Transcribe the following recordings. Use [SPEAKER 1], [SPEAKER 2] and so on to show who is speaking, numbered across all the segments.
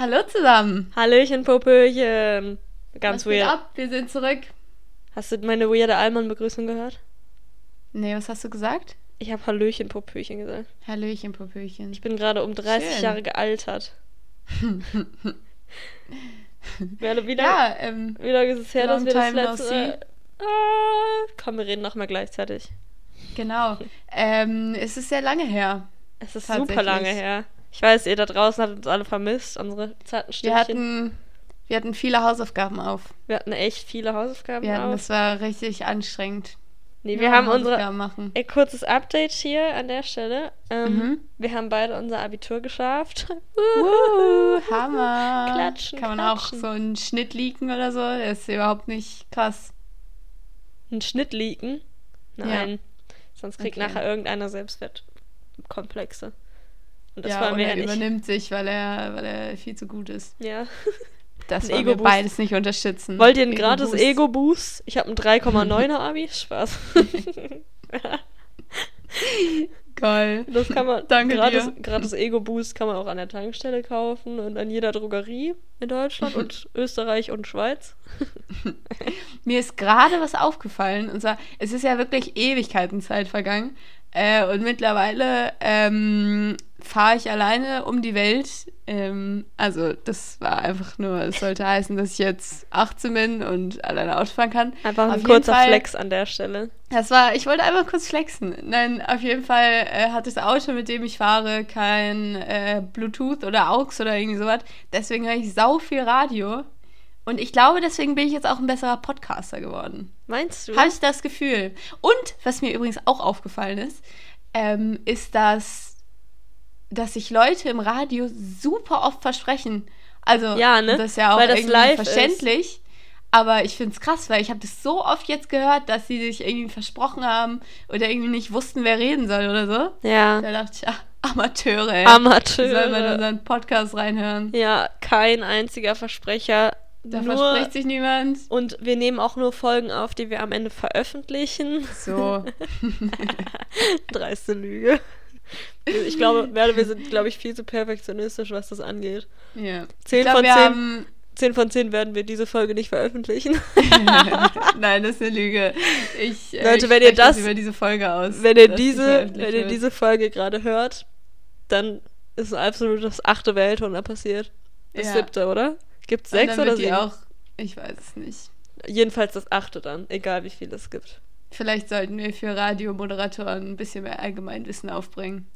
[SPEAKER 1] Hallo zusammen.
[SPEAKER 2] Hallöchen, Popöchen. Ganz
[SPEAKER 1] was geht
[SPEAKER 2] weird.
[SPEAKER 1] ab? Wir sind zurück.
[SPEAKER 2] Hast du meine weirde Allmann-Begrüßung gehört?
[SPEAKER 1] Nee, was hast du gesagt?
[SPEAKER 2] Ich habe Hallöchen, Popöchen gesagt.
[SPEAKER 1] Hallöchen, Popöchen.
[SPEAKER 2] Ich bin gerade um 30
[SPEAKER 1] Schön.
[SPEAKER 2] Jahre gealtert. Merle, wie
[SPEAKER 1] ja,
[SPEAKER 2] lange
[SPEAKER 1] ähm,
[SPEAKER 2] wie lang ist es her, dass wir das letzte... Ah, komm, wir reden nochmal gleichzeitig.
[SPEAKER 1] genau. Ähm, es ist sehr lange her.
[SPEAKER 2] Es ist super lange her. Ich weiß, ihr da draußen habt uns alle vermisst, unsere zarten
[SPEAKER 1] Wir
[SPEAKER 2] Stimmchen.
[SPEAKER 1] hatten, wir hatten viele Hausaufgaben auf.
[SPEAKER 2] wir hatten echt viele Hausaufgaben
[SPEAKER 1] Wir hatten,
[SPEAKER 2] auf.
[SPEAKER 1] das war richtig anstrengend.
[SPEAKER 2] Nee, wir haben unsere...
[SPEAKER 1] Machen.
[SPEAKER 2] Ein kurzes Update hier an der Stelle. Ähm,
[SPEAKER 1] Mhm.
[SPEAKER 2] Wir haben beide unser Abitur geschafft.
[SPEAKER 1] Wuhu, Hammer.
[SPEAKER 2] Klatschen,
[SPEAKER 1] Kann man
[SPEAKER 2] klatschen.
[SPEAKER 1] auch so einen Schnitt leaken oder so? Das ist überhaupt nicht krass.
[SPEAKER 2] Einen Schnitt leaken? Nein. Sonst kriegt
[SPEAKER 1] Okay.
[SPEAKER 2] nachher irgendeiner Selbstwertkomplexe. Und das
[SPEAKER 1] ja,
[SPEAKER 2] wir ja
[SPEAKER 1] er
[SPEAKER 2] nicht.
[SPEAKER 1] übernimmt sich, weil er, weil er viel zu gut ist.
[SPEAKER 2] Ja.
[SPEAKER 1] Das
[SPEAKER 2] Ein
[SPEAKER 1] wollen wir beides nicht unterstützen.
[SPEAKER 2] Wollt ihr ein gratis
[SPEAKER 1] Ego-Boost.
[SPEAKER 2] Ich habe ein 3,9er Abi. Spaß.
[SPEAKER 1] Geil.
[SPEAKER 2] Das kann man.
[SPEAKER 1] Danke
[SPEAKER 2] gratis,
[SPEAKER 1] dir.
[SPEAKER 2] gratis Ego-Boost kann man auch an der Tankstelle kaufen und an jeder Drogerie in Deutschland und Österreich und Schweiz.
[SPEAKER 1] Mir ist gerade was aufgefallen. Und zwar, es ist ja wirklich Ewigkeitenzeit vergangen. Äh, und mittlerweile ähm, fahre ich alleine um die Welt. Ähm, also, das war einfach nur, es sollte heißen, dass ich jetzt 18 bin und alleine Auto fahren kann.
[SPEAKER 2] Einfach
[SPEAKER 1] Auf
[SPEAKER 2] ein
[SPEAKER 1] jeden
[SPEAKER 2] kurzer
[SPEAKER 1] Fall-
[SPEAKER 2] Flex an der Stelle.
[SPEAKER 1] Das war, ich wollte einfach kurz flexen. Nein, auf jeden Fall äh, hat das Auto, mit dem ich fahre, kein äh, Bluetooth oder AUX oder irgendwie sowas. Deswegen höre ich sau viel Radio. Und ich glaube, deswegen bin ich jetzt auch ein besserer Podcaster geworden.
[SPEAKER 2] Meinst du?
[SPEAKER 1] Habe ich das Gefühl. Und was mir übrigens auch aufgefallen ist, ähm, ist, dass, dass sich Leute im Radio super oft versprechen. Also,
[SPEAKER 2] Ja, ne?
[SPEAKER 1] das ist ja auch
[SPEAKER 2] Weil
[SPEAKER 1] irgendwie
[SPEAKER 2] live ist.
[SPEAKER 1] verständlich. Aber ich finde es krass, weil ich habe das so oft jetzt gehört, dass sie sich irgendwie versprochen haben oder irgendwie nicht wussten, wer reden soll oder so.
[SPEAKER 2] Ja.
[SPEAKER 1] Da dachte ich, ja, Amateure, ey.
[SPEAKER 2] Amateure.
[SPEAKER 1] Soll man in unseren Podcast reinhören.
[SPEAKER 2] Ja, kein einziger Versprecher.
[SPEAKER 1] Da
[SPEAKER 2] nur,
[SPEAKER 1] verspricht sich niemand.
[SPEAKER 2] und wir nehmen auch nur Folgen auf, die wir am Ende veröffentlichen.
[SPEAKER 1] So.
[SPEAKER 2] Dreiste Lüge. Ich glaube, wir sind, glaube ich, viel zu perfektionistisch, was das angeht.
[SPEAKER 1] ja.
[SPEAKER 2] Zehn
[SPEAKER 1] glaub,
[SPEAKER 2] von zehn.
[SPEAKER 1] haben
[SPEAKER 2] 10 von 10 werden wir diese Folge nicht veröffentlichen.
[SPEAKER 1] Nein, das ist eine Lüge. Ich, äh,
[SPEAKER 2] Leute,
[SPEAKER 1] ich
[SPEAKER 2] wenn ihr das-
[SPEAKER 1] über diese Folge aus.
[SPEAKER 2] Wenn ihr diese, wenn ihr diese Folge gerade hört, dann ist absolut das achte Weltwunder passiert. Das
[SPEAKER 1] Ja.
[SPEAKER 2] siebte, oder? Gibt es sechs oder sieben?
[SPEAKER 1] auch, ich weiß es nicht.
[SPEAKER 2] Jedenfalls das achte dann, egal wie viel es gibt.
[SPEAKER 1] Vielleicht sollten wir für Radiomoderatoren ein bisschen mehr Allgemeinwissen aufbringen.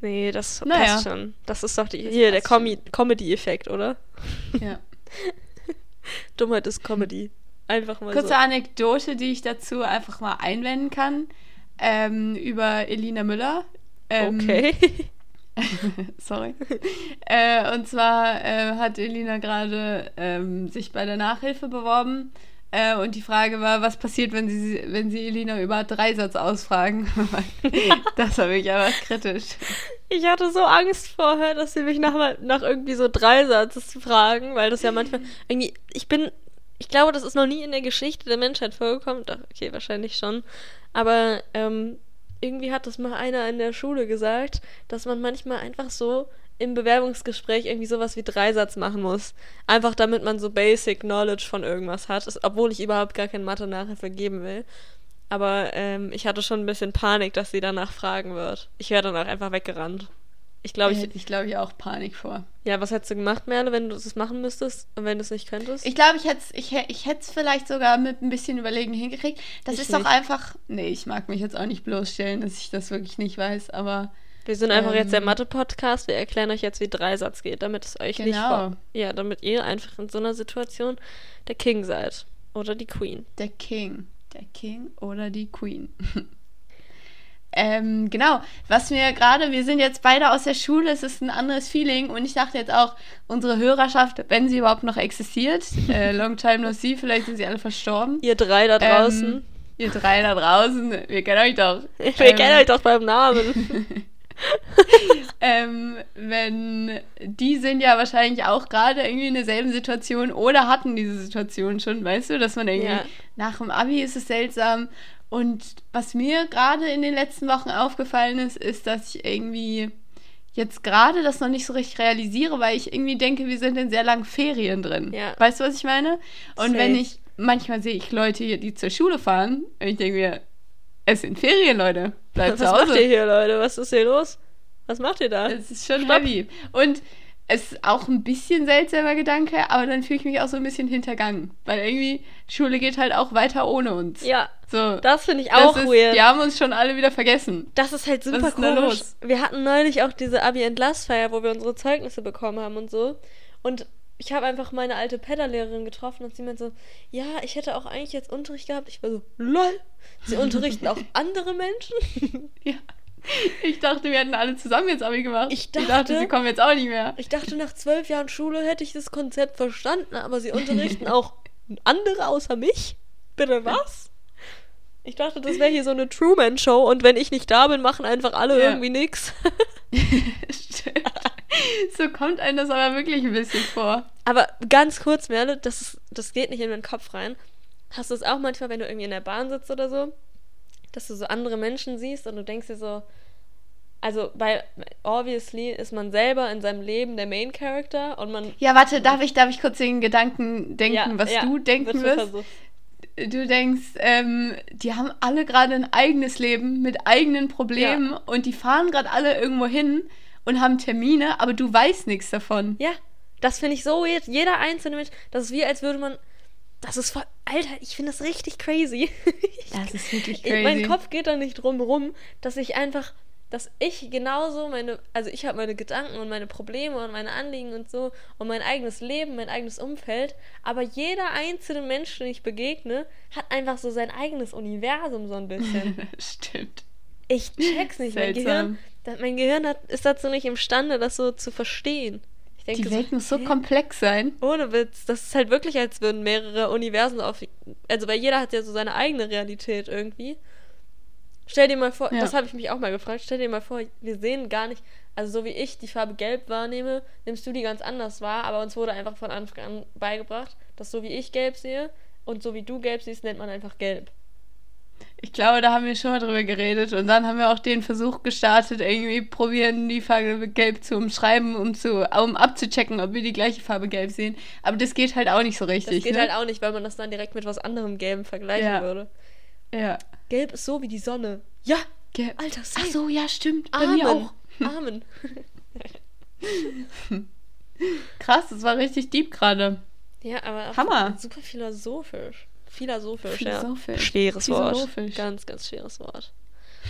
[SPEAKER 2] Nee, das
[SPEAKER 1] Naja.
[SPEAKER 2] passt schon. Das ist doch die,
[SPEAKER 1] Das
[SPEAKER 2] hier der. Comi Comedy-Effekt, oder?
[SPEAKER 1] Ja.
[SPEAKER 2] Dummheit ist Comedy. Einfach mal
[SPEAKER 1] Kurze
[SPEAKER 2] so.
[SPEAKER 1] Anekdote, die ich dazu einfach mal einwenden kann, ähm, über Elina Müller. Ähm,
[SPEAKER 2] Okay.
[SPEAKER 1] Sorry. äh, und zwar äh, hat Elina gerade ähm, sich bei der Nachhilfe beworben. Äh, und die Frage war, was passiert, wenn sie, wenn sie Elina über Dreisatz ausfragen? das war wirklich einfach kritisch.
[SPEAKER 2] Ich hatte so Angst vorher, dass sie mich nach, nach irgendwie so Dreisatz fragen, weil das ja manchmal irgendwie, ich bin, ich glaube, das ist noch nie in der Geschichte der Menschheit vorgekommen. Doch, okay, wahrscheinlich schon. Aber ähm, irgendwie hat das mal einer in der Schule gesagt, dass man manchmal einfach so im Bewerbungsgespräch irgendwie sowas wie Dreisatz machen muss. Einfach damit man so Basic Knowledge von irgendwas hat, obwohl ich überhaupt gar kein Mathe-Nachhilfe geben will. Aber ähm, ich hatte schon ein bisschen Panik, dass sie danach fragen wird. Ich wäre dann auch einfach weggerannt. Ich glaube, ich.
[SPEAKER 1] ich, glaube ich, auch Panik vor.
[SPEAKER 2] Ja, was hättest du gemacht, Merle, wenn du das machen müsstest und wenn du es nicht könntest?
[SPEAKER 1] Ich glaube, ich hätte es ich, ich hätt's vielleicht sogar mit ein bisschen Überlegen hingekriegt. Das
[SPEAKER 2] Ich
[SPEAKER 1] ist doch
[SPEAKER 2] nicht.
[SPEAKER 1] einfach. Nee, ich mag mich jetzt auch nicht bloßstellen, dass ich das wirklich nicht weiß, aber.
[SPEAKER 2] wir sind einfach jetzt der
[SPEAKER 1] ähm,
[SPEAKER 2] Mathe-Podcast. Wir erklären euch jetzt, wie Dreisatz geht, damit es euch nicht
[SPEAKER 1] Genau.
[SPEAKER 2] vor. Ja, damit ihr einfach in so einer Situation der King seid. Oder die Queen.
[SPEAKER 1] Der King. Der King oder die Queen. ähm, genau. Was mir gerade, wir sind jetzt beide aus der Schule, es ist ein anderes Feeling und ich dachte jetzt auch, unsere Hörerschaft, wenn sie überhaupt noch existiert, äh, long time no see, vielleicht sind sie alle verstorben.
[SPEAKER 2] Ihr drei da draußen.
[SPEAKER 1] Ähm, ihr drei da draußen, wir kennen euch doch.
[SPEAKER 2] wir
[SPEAKER 1] Ähm,
[SPEAKER 2] kennen euch doch beim Namen.
[SPEAKER 1] ähm, wenn die sind ja wahrscheinlich auch gerade irgendwie in derselben Situation oder hatten diese Situation schon, weißt du, dass man irgendwie
[SPEAKER 2] Ja.
[SPEAKER 1] nach dem Abi ist es seltsam. Und was mir gerade in den letzten Wochen aufgefallen ist, ist, dass ich irgendwie jetzt gerade das noch nicht so richtig realisiere, weil ich irgendwie denke, wir sind in sehr langen Ferien drin.
[SPEAKER 2] Ja.
[SPEAKER 1] Weißt du, was ich meine? Und
[SPEAKER 2] Safe.
[SPEAKER 1] wenn ich, manchmal sehe ich Leute hier, die zur Schule fahren, und ich denke mir, es sind Ferien, Leute. Bleibt
[SPEAKER 2] Was
[SPEAKER 1] zu
[SPEAKER 2] macht ihr
[SPEAKER 1] Hause.
[SPEAKER 2] hier, Leute? Was ist hier los? Was macht ihr da?
[SPEAKER 1] Es ist schon
[SPEAKER 2] Stopp.
[SPEAKER 1] heavy. Und ist auch ein bisschen seltsamer Gedanke, aber dann fühle ich mich auch so ein bisschen hintergangen. Weil irgendwie, Schule geht halt auch weiter ohne uns.
[SPEAKER 2] Ja,
[SPEAKER 1] So.
[SPEAKER 2] das finde ich auch
[SPEAKER 1] ist,
[SPEAKER 2] weird.
[SPEAKER 1] Die haben uns schon alle wieder vergessen.
[SPEAKER 2] Das ist halt super
[SPEAKER 1] Was ist
[SPEAKER 2] komisch.
[SPEAKER 1] los?
[SPEAKER 2] Wir hatten neulich auch diese Abi-Entlassfeier, wo wir unsere Zeugnisse bekommen haben und so. Und ich habe einfach meine alte Pedalehrerin getroffen und sie meinte so, ja, ich hätte auch eigentlich jetzt Unterricht gehabt. Ich war so, lol, sie unterrichten auch andere Menschen?
[SPEAKER 1] Ja. Ich dachte, wir hätten alle zusammen jetzt Abi gemacht.
[SPEAKER 2] Ich
[SPEAKER 1] dachte,
[SPEAKER 2] dachte-
[SPEAKER 1] sie kommen jetzt auch nicht mehr.
[SPEAKER 2] Ich dachte, nach zwölf Jahren Schule hätte ich das Konzept verstanden, aber sie unterrichten auch andere außer mich? Bitte was? Ich dachte, das wäre hier so eine Truman-Show und wenn ich nicht da bin, machen einfach alle
[SPEAKER 1] Ja.
[SPEAKER 2] irgendwie nix.
[SPEAKER 1] Stimmt. So kommt einem das aber wirklich ein bisschen vor.
[SPEAKER 2] Aber ganz kurz, Merle, das, ist, das geht nicht in meinen Kopf rein. Hast du es auch manchmal, wenn du irgendwie in der Bahn sitzt oder so, dass du so andere Menschen siehst und du denkst dir so, also, weil obviously ist man selber in seinem Leben der Main Character und man.
[SPEAKER 1] Ja, warte, darf ich, darf ich kurz den Gedanken denken,
[SPEAKER 2] Ja,
[SPEAKER 1] was
[SPEAKER 2] ja,
[SPEAKER 1] du denken wirst? Du denkst, ähm, die haben alle gerade ein eigenes Leben mit eigenen Problemen und die fahren gerade alle irgendwo hin und haben Termine, aber du weißt nichts davon.
[SPEAKER 2] Ja, das finde ich so weird. Jeder einzelne Mensch, das ist wie, als würde man. Das ist voll. Alter, ich finde das richtig crazy.
[SPEAKER 1] Das ist wirklich
[SPEAKER 2] Ich-
[SPEAKER 1] crazy.
[SPEAKER 2] Mein Kopf geht da nicht drum rum, dass ich einfach, dass ich genauso meine, also ich habe meine Gedanken und meine Probleme und meine Anliegen und so und mein eigenes Leben, mein eigenes Umfeld, aber jeder einzelne Mensch, den ich begegne, hat einfach so sein eigenes Universum so ein bisschen.
[SPEAKER 1] Stimmt.
[SPEAKER 2] Ich check's nicht. Mein
[SPEAKER 1] Seltsam.
[SPEAKER 2] Gehirn, da- mein Gehirn hat, ist dazu nicht imstande, das so zu verstehen. Denke
[SPEAKER 1] Die Welt muss so
[SPEAKER 2] hä?
[SPEAKER 1] komplex sein.
[SPEAKER 2] Ohne Witz. Das ist halt wirklich, als würden mehrere Universen auf. Also, weil jeder hat ja so seine eigene Realität irgendwie. Stell dir mal vor,
[SPEAKER 1] Ja.
[SPEAKER 2] das habe ich mich auch mal gefragt, stell dir mal vor, wir sehen gar nicht, also so wie ich die Farbe gelb wahrnehme, nimmst du die ganz anders wahr, aber uns wurde einfach von Anfang an beigebracht, dass so wie ich gelb sehe und so wie du gelb siehst, nennt man einfach gelb.
[SPEAKER 1] Ich glaube, da haben wir schon mal drüber geredet und dann haben wir auch den Versuch gestartet, irgendwie probieren, die Farbe gelb zu umschreiben, um, zu, um abzuchecken, ob wir die gleiche Farbe gelb sehen. Aber das geht halt auch nicht so
[SPEAKER 2] Das
[SPEAKER 1] richtig.
[SPEAKER 2] geht
[SPEAKER 1] ne?
[SPEAKER 2] halt auch nicht, weil man das dann direkt mit was anderem gelbem vergleichen
[SPEAKER 1] Ja.
[SPEAKER 2] würde.
[SPEAKER 1] Ja.
[SPEAKER 2] Gelb ist so wie die Sonne. Ja,
[SPEAKER 1] Gelb.
[SPEAKER 2] Alter,
[SPEAKER 1] Ach
[SPEAKER 2] same.
[SPEAKER 1] so, ja, stimmt. Bei
[SPEAKER 2] Amen.
[SPEAKER 1] mir auch.
[SPEAKER 2] Amen.
[SPEAKER 1] Krass, das war richtig deep gerade.
[SPEAKER 2] Ja, aber
[SPEAKER 1] Hammer.
[SPEAKER 2] super philosophisch. Philosophisch,
[SPEAKER 1] Philosophisch.
[SPEAKER 2] ja. Schweres Wort.
[SPEAKER 1] Philosophisch.
[SPEAKER 2] Ganz, ganz schweres Wort.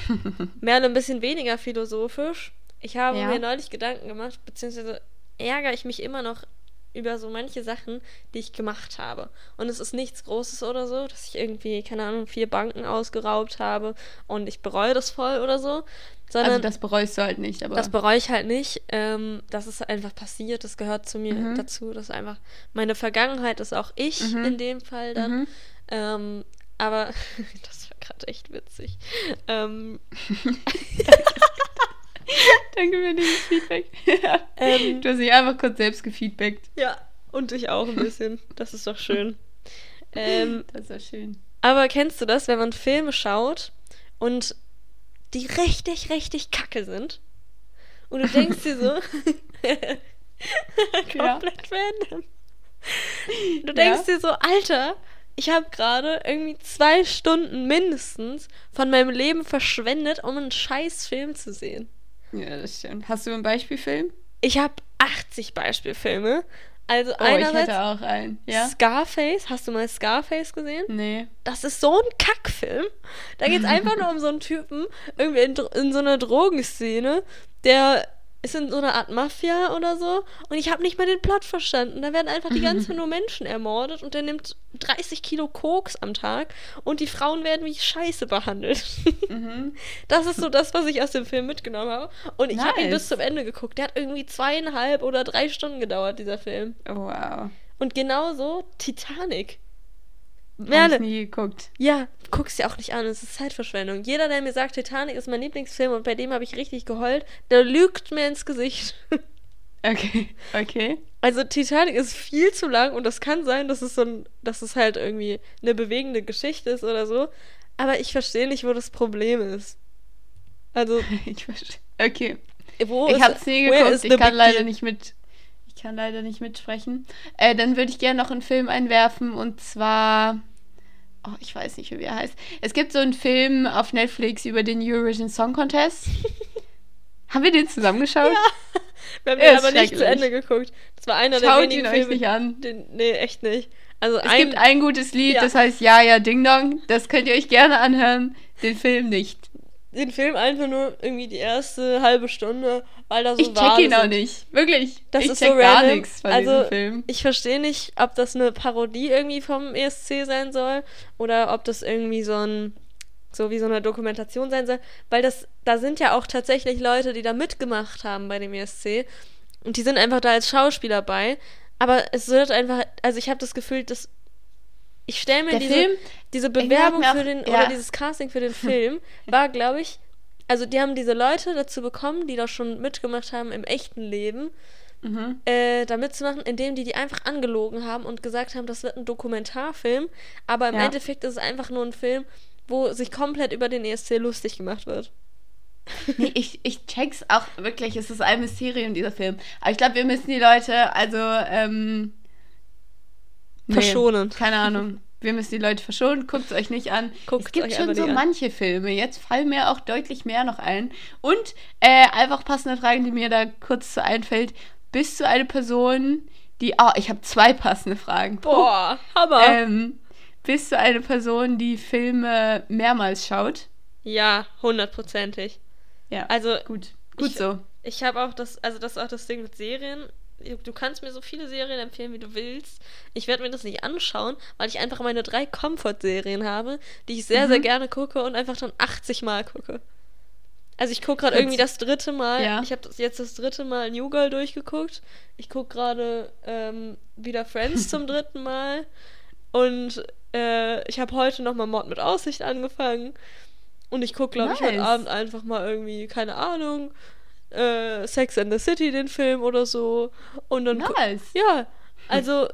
[SPEAKER 2] Merle ein bisschen weniger philosophisch. Ich habe
[SPEAKER 1] Ja.
[SPEAKER 2] mir neulich Gedanken gemacht, beziehungsweise ärgere ich mich immer noch über so manche Sachen, die ich gemacht habe. Und es ist nichts Großes oder so, dass ich irgendwie, keine Ahnung, vier Banken ausgeraubt habe und ich bereue das voll oder so. Sondern
[SPEAKER 1] Also das bereust du halt nicht, aber.
[SPEAKER 2] das bereue ich halt nicht. Ähm, das ist einfach passiert. Das gehört zu mir
[SPEAKER 1] Mhm.
[SPEAKER 2] dazu. Das ist einfach meine Vergangenheit ist auch ich
[SPEAKER 1] Mhm.
[SPEAKER 2] in dem Fall dann.
[SPEAKER 1] Mhm.
[SPEAKER 2] Ähm, aber das war gerade echt witzig. Ähm,
[SPEAKER 1] Danke für dieses Feedback.
[SPEAKER 2] Ähm.
[SPEAKER 1] du hast dich einfach kurz selbst gefeedbackt.
[SPEAKER 2] ja, und ich auch ein bisschen. Das ist doch schön. Ähm,
[SPEAKER 1] Das war schön.
[SPEAKER 2] aber kennst du das, wenn man Filme schaut und die richtig, richtig kacke sind? Und du denkst dir so,
[SPEAKER 1] Ja.
[SPEAKER 2] komplett random. Du denkst dir so, Alter, ich habe gerade irgendwie zwei Stunden mindestens von meinem Leben verschwendet, um einen scheiß Film zu sehen.
[SPEAKER 1] Ja, das stimmt. Hast du einen Beispielfilm?
[SPEAKER 2] Ich habe 80 Beispielfilme. Also
[SPEAKER 1] Oh, ich
[SPEAKER 2] einerseits
[SPEAKER 1] hätte auch einen. Ja?
[SPEAKER 2] Scarface. Hast du mal Scarface gesehen?
[SPEAKER 1] Nee.
[SPEAKER 2] Das ist so ein Kackfilm. Da geht es einfach nur um so einen Typen, irgendwie in, in so einer Drogenszene, der ist in so einer Art Mafia oder so. Und ich habe nicht mal den Plot verstanden. Da werden einfach die ganze Zeit nur Menschen ermordet und der nimmt 30 Kilo Koks am Tag und die Frauen werden wie Scheiße behandelt.
[SPEAKER 1] Mhm.
[SPEAKER 2] Das ist so das, was ich aus dem Film mitgenommen habe. Und ich habe ihn
[SPEAKER 1] Nice.
[SPEAKER 2] bis zum Ende geguckt. Der hat irgendwie zweieinhalb oder drei Stunden gedauert, dieser Film.
[SPEAKER 1] Oh, wow.
[SPEAKER 2] Und genauso Titanic.
[SPEAKER 1] Hab
[SPEAKER 2] Merle,
[SPEAKER 1] ich nie geguckt.
[SPEAKER 2] ja, guck's dir auch nicht an, es ist Zeitverschwendung. Jeder, der mir sagt, Titanic ist mein Lieblingsfilm und bei dem habe ich richtig geheult, der lügt mir ins Gesicht.
[SPEAKER 1] Okay. Okay.
[SPEAKER 2] Also Titanic ist viel zu lang und das kann sein, dass es so ein, dass es halt irgendwie eine bewegende Geschichte ist oder so. Aber ich verstehe nicht, wo das Problem ist. Also,
[SPEAKER 1] Ich verstehe. Okay.
[SPEAKER 2] Wo
[SPEAKER 1] ich
[SPEAKER 2] ist-
[SPEAKER 1] habe es nie geguckt, ich kann leider
[SPEAKER 2] deal?
[SPEAKER 1] nicht mit. Ich kann leider nicht mitsprechen. Äh, dann würde ich gerne noch einen Film einwerfen und zwar. Oh, ich weiß nicht, wie er heißt. Es gibt so einen Film auf Netflix über den Eurovision Song Contest. Haben wir den zusammengeschaut?
[SPEAKER 2] Wir haben den aber nicht zu. Ende geguckt. Das war einer der
[SPEAKER 1] Schaut
[SPEAKER 2] wenigen
[SPEAKER 1] ihn euch
[SPEAKER 2] Filme,
[SPEAKER 1] nicht an.
[SPEAKER 2] Den, nee, echt nicht. Also
[SPEAKER 1] Es
[SPEAKER 2] ein,
[SPEAKER 1] gibt ein gutes Lied,
[SPEAKER 2] Ja.
[SPEAKER 1] das heißt Ja, ja, Ding Dong. Das könnt ihr euch gerne anhören. Den Film nicht.
[SPEAKER 2] Den Film einfach nur irgendwie die erste halbe Stunde, weil da so
[SPEAKER 1] Ich check ihn auch nicht. Wirklich.
[SPEAKER 2] Das
[SPEAKER 1] ich
[SPEAKER 2] ist
[SPEAKER 1] check
[SPEAKER 2] so
[SPEAKER 1] gar nichts von
[SPEAKER 2] also,
[SPEAKER 1] diesem Film.
[SPEAKER 2] Ich verstehe nicht, ob das eine Parodie irgendwie vom ESC sein soll oder ob das irgendwie so ein so wie so eine Dokumentation sein soll, weil das da sind ja auch tatsächlich Leute, die da mitgemacht haben bei dem ESC und die sind einfach da als Schauspieler bei, aber es wird einfach, also ich habe das Gefühl, dass ich stelle mir
[SPEAKER 1] Der
[SPEAKER 2] diese,
[SPEAKER 1] Film,
[SPEAKER 2] diese Bewerbung
[SPEAKER 1] mir
[SPEAKER 2] für
[SPEAKER 1] auch-
[SPEAKER 2] den
[SPEAKER 1] ja.
[SPEAKER 2] oder dieses Casting für den Film war, glaube ich, also die haben diese Leute dazu bekommen, die da schon mitgemacht haben im echten Leben,
[SPEAKER 1] Mhm.
[SPEAKER 2] äh, da mitzumachen, indem die die einfach angelogen haben und gesagt haben, das wird ein Dokumentarfilm, aber im
[SPEAKER 1] Ja.
[SPEAKER 2] Endeffekt ist es einfach nur ein Film, wo sich komplett über den ESC lustig gemacht wird.
[SPEAKER 1] Nee, ich, ich check's auch wirklich. Es ist ein Mysterium, dieser Film. Aber ich glaube, wir müssen die Leute, also, ähm. Nee,
[SPEAKER 2] Verschonen.
[SPEAKER 1] Keine Ahnung. Wir müssen die Leute verschonen. Guckt es euch nicht an.
[SPEAKER 2] Guckt's
[SPEAKER 1] es gibt
[SPEAKER 2] euch
[SPEAKER 1] schon so
[SPEAKER 2] an.
[SPEAKER 1] manche Filme. Jetzt fallen mir auch deutlich mehr noch ein. Und äh, einfach passende Fragen, die mir da kurz so einfällt. Bist du eine Person, die. Oh, ich habe zwei passende Fragen.
[SPEAKER 2] Boah, Hammer.
[SPEAKER 1] Ähm, bist du eine Person, die Filme mehrmals schaut?
[SPEAKER 2] ja, hundertprozentig.
[SPEAKER 1] Ja.
[SPEAKER 2] Also,
[SPEAKER 1] gut. Gut
[SPEAKER 2] ich-
[SPEAKER 1] so.
[SPEAKER 2] Ich habe auch das, also das ist auch das Ding mit Serien. Du kannst mir so viele Serien empfehlen, wie du willst. Ich werde mir das nicht anschauen, weil ich einfach meine drei Comfort-Serien habe, die ich sehr,
[SPEAKER 1] Mhm.
[SPEAKER 2] sehr gerne gucke und einfach dann 80 Mal gucke. Also ich gucke gerade irgendwie das dritte Mal.
[SPEAKER 1] Ja.
[SPEAKER 2] Ich habe jetzt das dritte Mal New Girl durchgeguckt. Ich gucke gerade ähm, wieder Friends zum dritten Mal. Und äh, ich habe heute nochmal Mord mit Aussicht angefangen. Und ich gucke, glaube ich, heute
[SPEAKER 1] Nice.
[SPEAKER 2] Abend einfach mal irgendwie, keine Ahnung, äh, Sex and the City, den Film oder so. Und dann.
[SPEAKER 1] Nice.
[SPEAKER 2] Ja, also.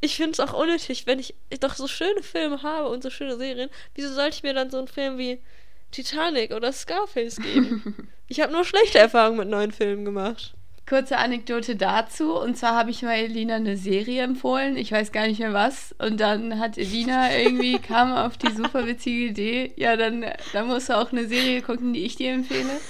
[SPEAKER 2] Ich finde es auch unnötig, wenn ich doch so schöne Filme habe und so schöne Serien. Wieso sollte ich mir dann so einen Film wie Titanic oder Scarface geben? ich habe nur schlechte Erfahrungen mit neuen Filmen gemacht.
[SPEAKER 1] Kurze Anekdote dazu. Und zwar habe ich mal Elina eine Serie empfohlen. Ich weiß gar nicht mehr was. Und dann hat Elina irgendwie, kam auf die super witzige Idee, ja, dann, dann musst du auch eine Serie gucken, die ich dir empfehle.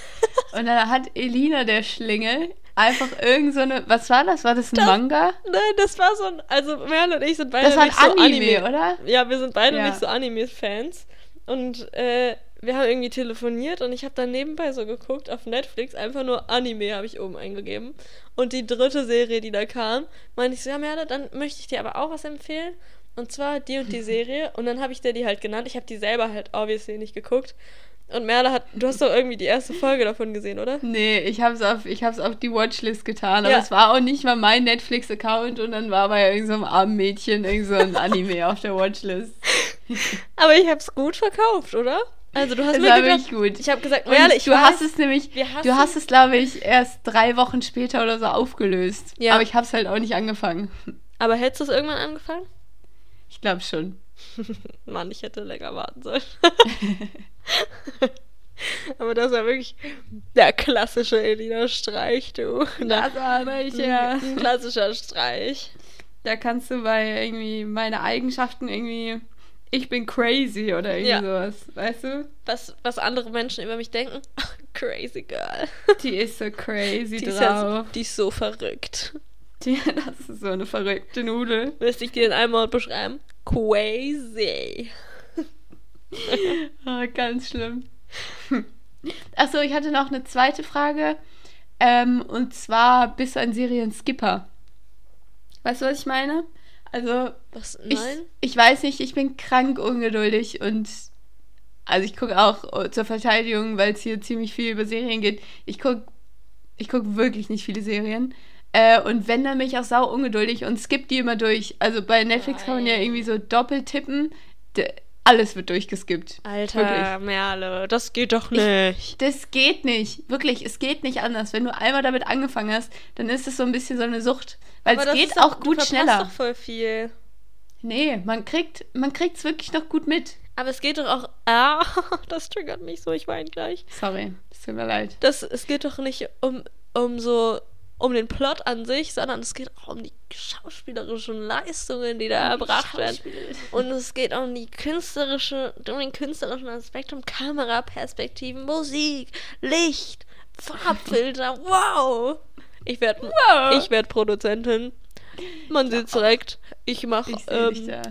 [SPEAKER 1] Und dann hat Elina, der Schlingel, einfach irgend so eine, was war das? War das ein Manga?
[SPEAKER 2] Nein, das war so ein. Also, Merle und ich sind beide
[SPEAKER 1] Das war ein
[SPEAKER 2] nicht so
[SPEAKER 1] Anime, oder?
[SPEAKER 2] Ja, wir sind beide
[SPEAKER 1] Ja.
[SPEAKER 2] nicht so Anime-Fans. Und äh, wir haben irgendwie telefoniert und ich habe dann nebenbei so geguckt auf Netflix, einfach nur Anime habe ich oben eingegeben. Und die dritte Serie, die da kam, meinte ich so, ja Merle, dann möchte ich dir aber auch was empfehlen. Und zwar die und die Serie. Und dann habe ich dir die halt genannt. Ich habe die selber halt obviously nicht geguckt. Und Merle hat, du hast doch irgendwie die erste Folge davon gesehen, oder?
[SPEAKER 1] Nee, ich habe es auf, ich hab's auf die Watchlist getan, aber
[SPEAKER 2] Ja.
[SPEAKER 1] es war auch nicht mal mein Netflix-Account und dann war bei irgendeinem so armen Mädchen irgend so ein Anime auf der Watchlist.
[SPEAKER 2] Aber ich habe es gut verkauft, oder? Also du hast
[SPEAKER 1] Es
[SPEAKER 2] mir
[SPEAKER 1] war wirklich gut.
[SPEAKER 2] Ich habe gesagt,
[SPEAKER 1] Und
[SPEAKER 2] Merle, ich
[SPEAKER 1] du
[SPEAKER 2] weiß,
[SPEAKER 1] hast es nämlich, du hast es, glaube ich, erst drei Wochen später oder so aufgelöst.
[SPEAKER 2] Ja.
[SPEAKER 1] Aber ich habe es halt auch nicht angefangen.
[SPEAKER 2] aber hättest du es irgendwann angefangen?
[SPEAKER 1] Ich glaube schon.
[SPEAKER 2] Mann, ich hätte länger warten sollen. Aber das war wirklich der klassische Elina Streich, du.
[SPEAKER 1] Das war richtig, ja.
[SPEAKER 2] Ein klassischer Streich.
[SPEAKER 1] Da kannst du bei irgendwie meine Eigenschaften irgendwie, ich bin crazy oder irgendwie
[SPEAKER 2] Ja.
[SPEAKER 1] sowas, weißt du?
[SPEAKER 2] Was, was andere Menschen über mich denken? Crazy girl.
[SPEAKER 1] Die ist so crazy
[SPEAKER 2] Die ist, ja,
[SPEAKER 1] drauf.
[SPEAKER 2] so- die ist so verrückt.
[SPEAKER 1] Die, das ist so eine verrückte Nudel.
[SPEAKER 2] Müsste ich dir in einem Wort beschreiben? Crazy.
[SPEAKER 1] Ah, ganz schlimm. Achso, ich hatte noch eine zweite Frage. Ähm, und zwar, bist du ein Serienskipper? Weißt du, was ich meine? Also,
[SPEAKER 2] Was?
[SPEAKER 1] ich,
[SPEAKER 2] Nein?
[SPEAKER 1] ich weiß nicht, ich bin krank ungeduldig und also ich gucke auch zur Verteidigung, weil es hier ziemlich viel über Serien geht. Ich gucke ich guck wirklich nicht viele Serien. Äh, und wenn, dann bin ich auch sau ungeduldig und skipp die immer durch. Also bei Netflix kann man ja
[SPEAKER 2] Nein.
[SPEAKER 1] irgendwie so doppelt tippen. Alles wird durchgeskippt.
[SPEAKER 2] Alter,
[SPEAKER 1] Wirklich.
[SPEAKER 2] Merle, das geht doch nicht.
[SPEAKER 1] Das geht nicht. Wirklich, es geht nicht anders. Wenn du einmal damit angefangen hast, dann ist es so ein bisschen so eine Sucht. Weil
[SPEAKER 2] Aber
[SPEAKER 1] es
[SPEAKER 2] das
[SPEAKER 1] geht auch
[SPEAKER 2] du
[SPEAKER 1] gut
[SPEAKER 2] verpasst
[SPEAKER 1] schneller.
[SPEAKER 2] doch voll viel.
[SPEAKER 1] Nee, man kriegt man kriegt's wirklich noch gut mit.
[SPEAKER 2] Aber es geht doch auch. Ah, das triggert mich so, ich weine gleich.
[SPEAKER 1] Sorry, es tut mir leid.
[SPEAKER 2] Das, es geht doch nicht um, um so um den Plot an sich, sondern es geht auch um die schauspielerischen Leistungen, die da erbracht werden. Und es geht um die künstlerische, um den künstlerischen Aspekt, um Kameraperspektiven, Musik, Licht, Farbfilter. Wow! Ich werde
[SPEAKER 1] Wow.
[SPEAKER 2] ich werd Produzentin. Man sieht's direkt. Ich mache
[SPEAKER 1] Ich
[SPEAKER 2] ähm,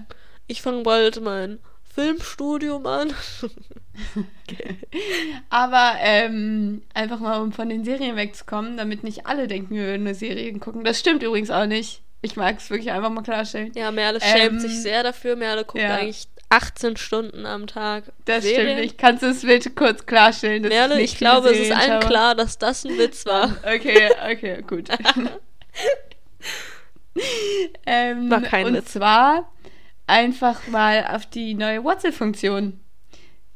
[SPEAKER 2] ich fange bald mein Filmstudium an.
[SPEAKER 1] Aber ähm, einfach mal, um von den Serien wegzukommen, damit nicht alle denken, wir würden nur Serien gucken. Das stimmt übrigens auch nicht. Ich mag es wirklich einfach mal klarstellen.
[SPEAKER 2] Ja, Merle
[SPEAKER 1] Ähm,
[SPEAKER 2] schämt sich sehr dafür. Merle guckt
[SPEAKER 1] ja.
[SPEAKER 2] eigentlich 18 Stunden am Tag.
[SPEAKER 1] Das
[SPEAKER 2] Serien.
[SPEAKER 1] stimmt nicht. Kannst du es bitte kurz klarstellen? dass
[SPEAKER 2] Merle, ich glaube, es ist
[SPEAKER 1] Serien
[SPEAKER 2] allen
[SPEAKER 1] schaue?
[SPEAKER 2] klar, dass das ein Witz war.
[SPEAKER 1] Okay, okay, gut. ähm,
[SPEAKER 2] War kein
[SPEAKER 1] und
[SPEAKER 2] Witz.
[SPEAKER 1] zwar einfach mal auf die neue WhatsApp-Funktion.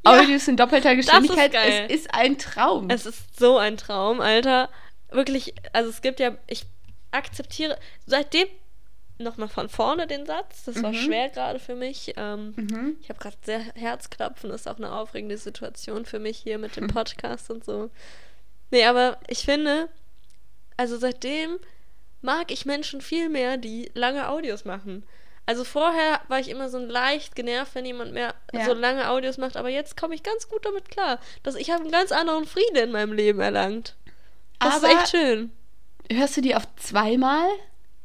[SPEAKER 2] Ja,
[SPEAKER 1] Audios in doppelter Geschwindigkeit.
[SPEAKER 2] geil.
[SPEAKER 1] Es ist ein Traum.
[SPEAKER 2] Es ist so ein Traum, Alter. Wirklich, also es gibt ja, ich akzeptiere seitdem nochmal von vorne den Satz. Das war
[SPEAKER 1] Mhm.
[SPEAKER 2] schwer gerade für mich. Ähm,
[SPEAKER 1] mhm.
[SPEAKER 2] Ich habe gerade sehr Herzklopfen. Das ist auch eine aufregende Situation für mich hier mit dem Podcast und so. Nee, aber ich finde, also seitdem mag ich Menschen viel mehr, die lange Audios machen. Also vorher war ich immer so leicht genervt, wenn jemand mehr
[SPEAKER 1] Ja.
[SPEAKER 2] so lange Audios macht, aber jetzt komme ich ganz gut damit klar. Dass ich habe einen ganz anderen Frieden in meinem Leben erlangt. Das
[SPEAKER 1] Aber-
[SPEAKER 2] ist echt schön.
[SPEAKER 1] Hörst du die auf zweimal?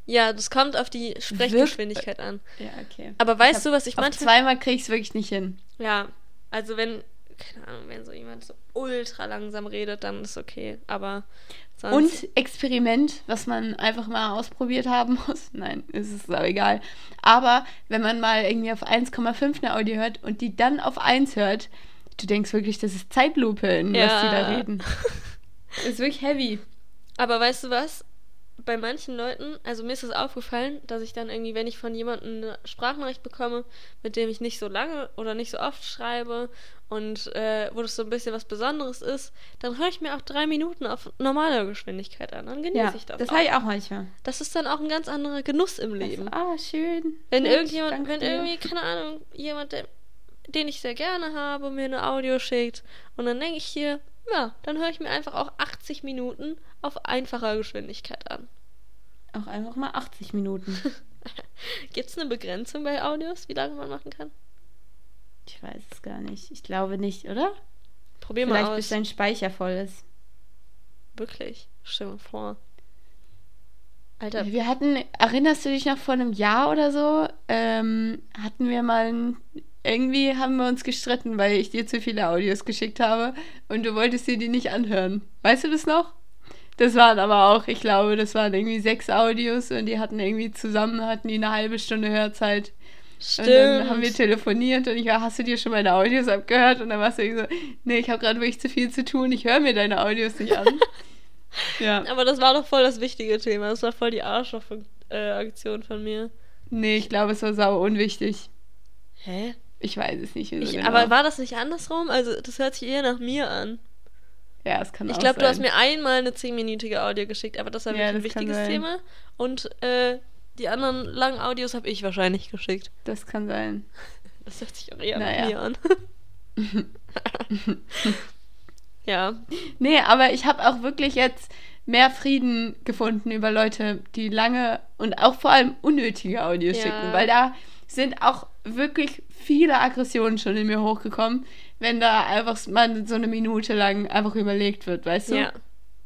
[SPEAKER 2] Ja, das kommt auf die Sprechgeschwindigkeit an.
[SPEAKER 1] Ja, okay.
[SPEAKER 2] Aber weißt
[SPEAKER 1] hab-
[SPEAKER 2] du, was ich
[SPEAKER 1] Auf
[SPEAKER 2] manchmal
[SPEAKER 1] zweimal krieg ich es wirklich nicht hin.
[SPEAKER 2] Ja, also wenn, keine Ahnung, wenn so jemand so ultra langsam redet, dann ist okay. Aber sonst.
[SPEAKER 1] Und Experiment, was man einfach mal ausprobiert haben muss. Nein, ist es auch egal. Aber wenn man mal irgendwie auf 1,5 eine Audio hört und die dann auf 1 hört, du denkst wirklich, das ist Zeitlupe, in was
[SPEAKER 2] Ja.
[SPEAKER 1] die da reden. Ist wirklich heavy.
[SPEAKER 2] Aber weißt du was? Bei manchen Leuten, also mir ist es aufgefallen, dass ich dann irgendwie, wenn ich von jemandem eine Sprachnachricht bekomme, mit dem ich nicht so lange oder nicht so oft schreibe und äh, wo das so ein bisschen was Besonderes ist, dann höre ich mir auch drei Minuten auf normaler Geschwindigkeit an. Dann genieße
[SPEAKER 1] Ja,
[SPEAKER 2] ich das.
[SPEAKER 1] das habe ich auch manchmal.
[SPEAKER 2] Das ist dann auch ein ganz anderer Genuss im Leben.
[SPEAKER 1] Ah, schön.
[SPEAKER 2] Wenn
[SPEAKER 1] Gut,
[SPEAKER 2] irgendjemand, wenn
[SPEAKER 1] dir.
[SPEAKER 2] irgendwie, keine Ahnung, jemand, der, den ich sehr gerne habe, mir eine Audio schickt und dann denke ich hier, ja, dann höre ich mir einfach auch 80 Minuten auf einfacher Geschwindigkeit an.
[SPEAKER 1] Auch einfach mal 80 Minuten.
[SPEAKER 2] Gibt es eine Begrenzung bei Audios, wie lange man machen kann?
[SPEAKER 1] Ich weiß es gar nicht. Ich glaube nicht, oder?
[SPEAKER 2] Probier
[SPEAKER 1] Vielleicht
[SPEAKER 2] mal
[SPEAKER 1] bis
[SPEAKER 2] aus.
[SPEAKER 1] dein Speicher voll ist.
[SPEAKER 2] Wirklich. Stell mal vor. Alter,
[SPEAKER 1] Wir hatten, erinnerst du dich noch vor einem Jahr oder so, ähm, hatten wir mal ein, irgendwie haben wir uns gestritten, weil ich dir zu viele Audios geschickt habe und du wolltest dir die nicht anhören. Weißt du das noch? Das waren aber auch, ich glaube, das waren irgendwie sechs Audios und die hatten irgendwie zusammen, hatten die eine halbe Stunde Hörzeit.
[SPEAKER 2] stimmt.
[SPEAKER 1] Und dann haben wir telefoniert und ich war, hast du dir schon meine Audios abgehört? Und dann warst du irgendwie so, nee, ich habe gerade wirklich zu viel zu tun, ich höre mir deine Audios nicht an. ja.
[SPEAKER 2] Aber das war doch voll das wichtige Thema. Das war voll die Arschloch-Aktion von mir.
[SPEAKER 1] Nee, ich glaube, es war sau unwichtig.
[SPEAKER 2] Hä?
[SPEAKER 1] Ich weiß es nicht.
[SPEAKER 2] Ich,
[SPEAKER 1] genau.
[SPEAKER 2] Aber war das nicht andersrum? Also, das hört sich eher nach mir an.
[SPEAKER 1] Ja, es kann
[SPEAKER 2] Ich glaube, du hast mir einmal eine 10-minütige Audio geschickt, aber das war
[SPEAKER 1] Ja,
[SPEAKER 2] wirklich ein wichtiges. Thema. Und äh, die anderen langen Audios habe ich wahrscheinlich geschickt.
[SPEAKER 1] Das kann sein.
[SPEAKER 2] Das hört sich auch eher
[SPEAKER 1] Naja.
[SPEAKER 2] mir an. ja.
[SPEAKER 1] Nee, aber ich habe auch wirklich jetzt mehr Frieden gefunden über Leute, die lange und auch vor allem unnötige Audios
[SPEAKER 2] Ja.
[SPEAKER 1] schicken, weil da sind auch wirklich viele Aggressionen schon in mir hochgekommen, wenn da einfach mal so eine Minute lang einfach überlegt wird, weißt du?
[SPEAKER 2] Ja.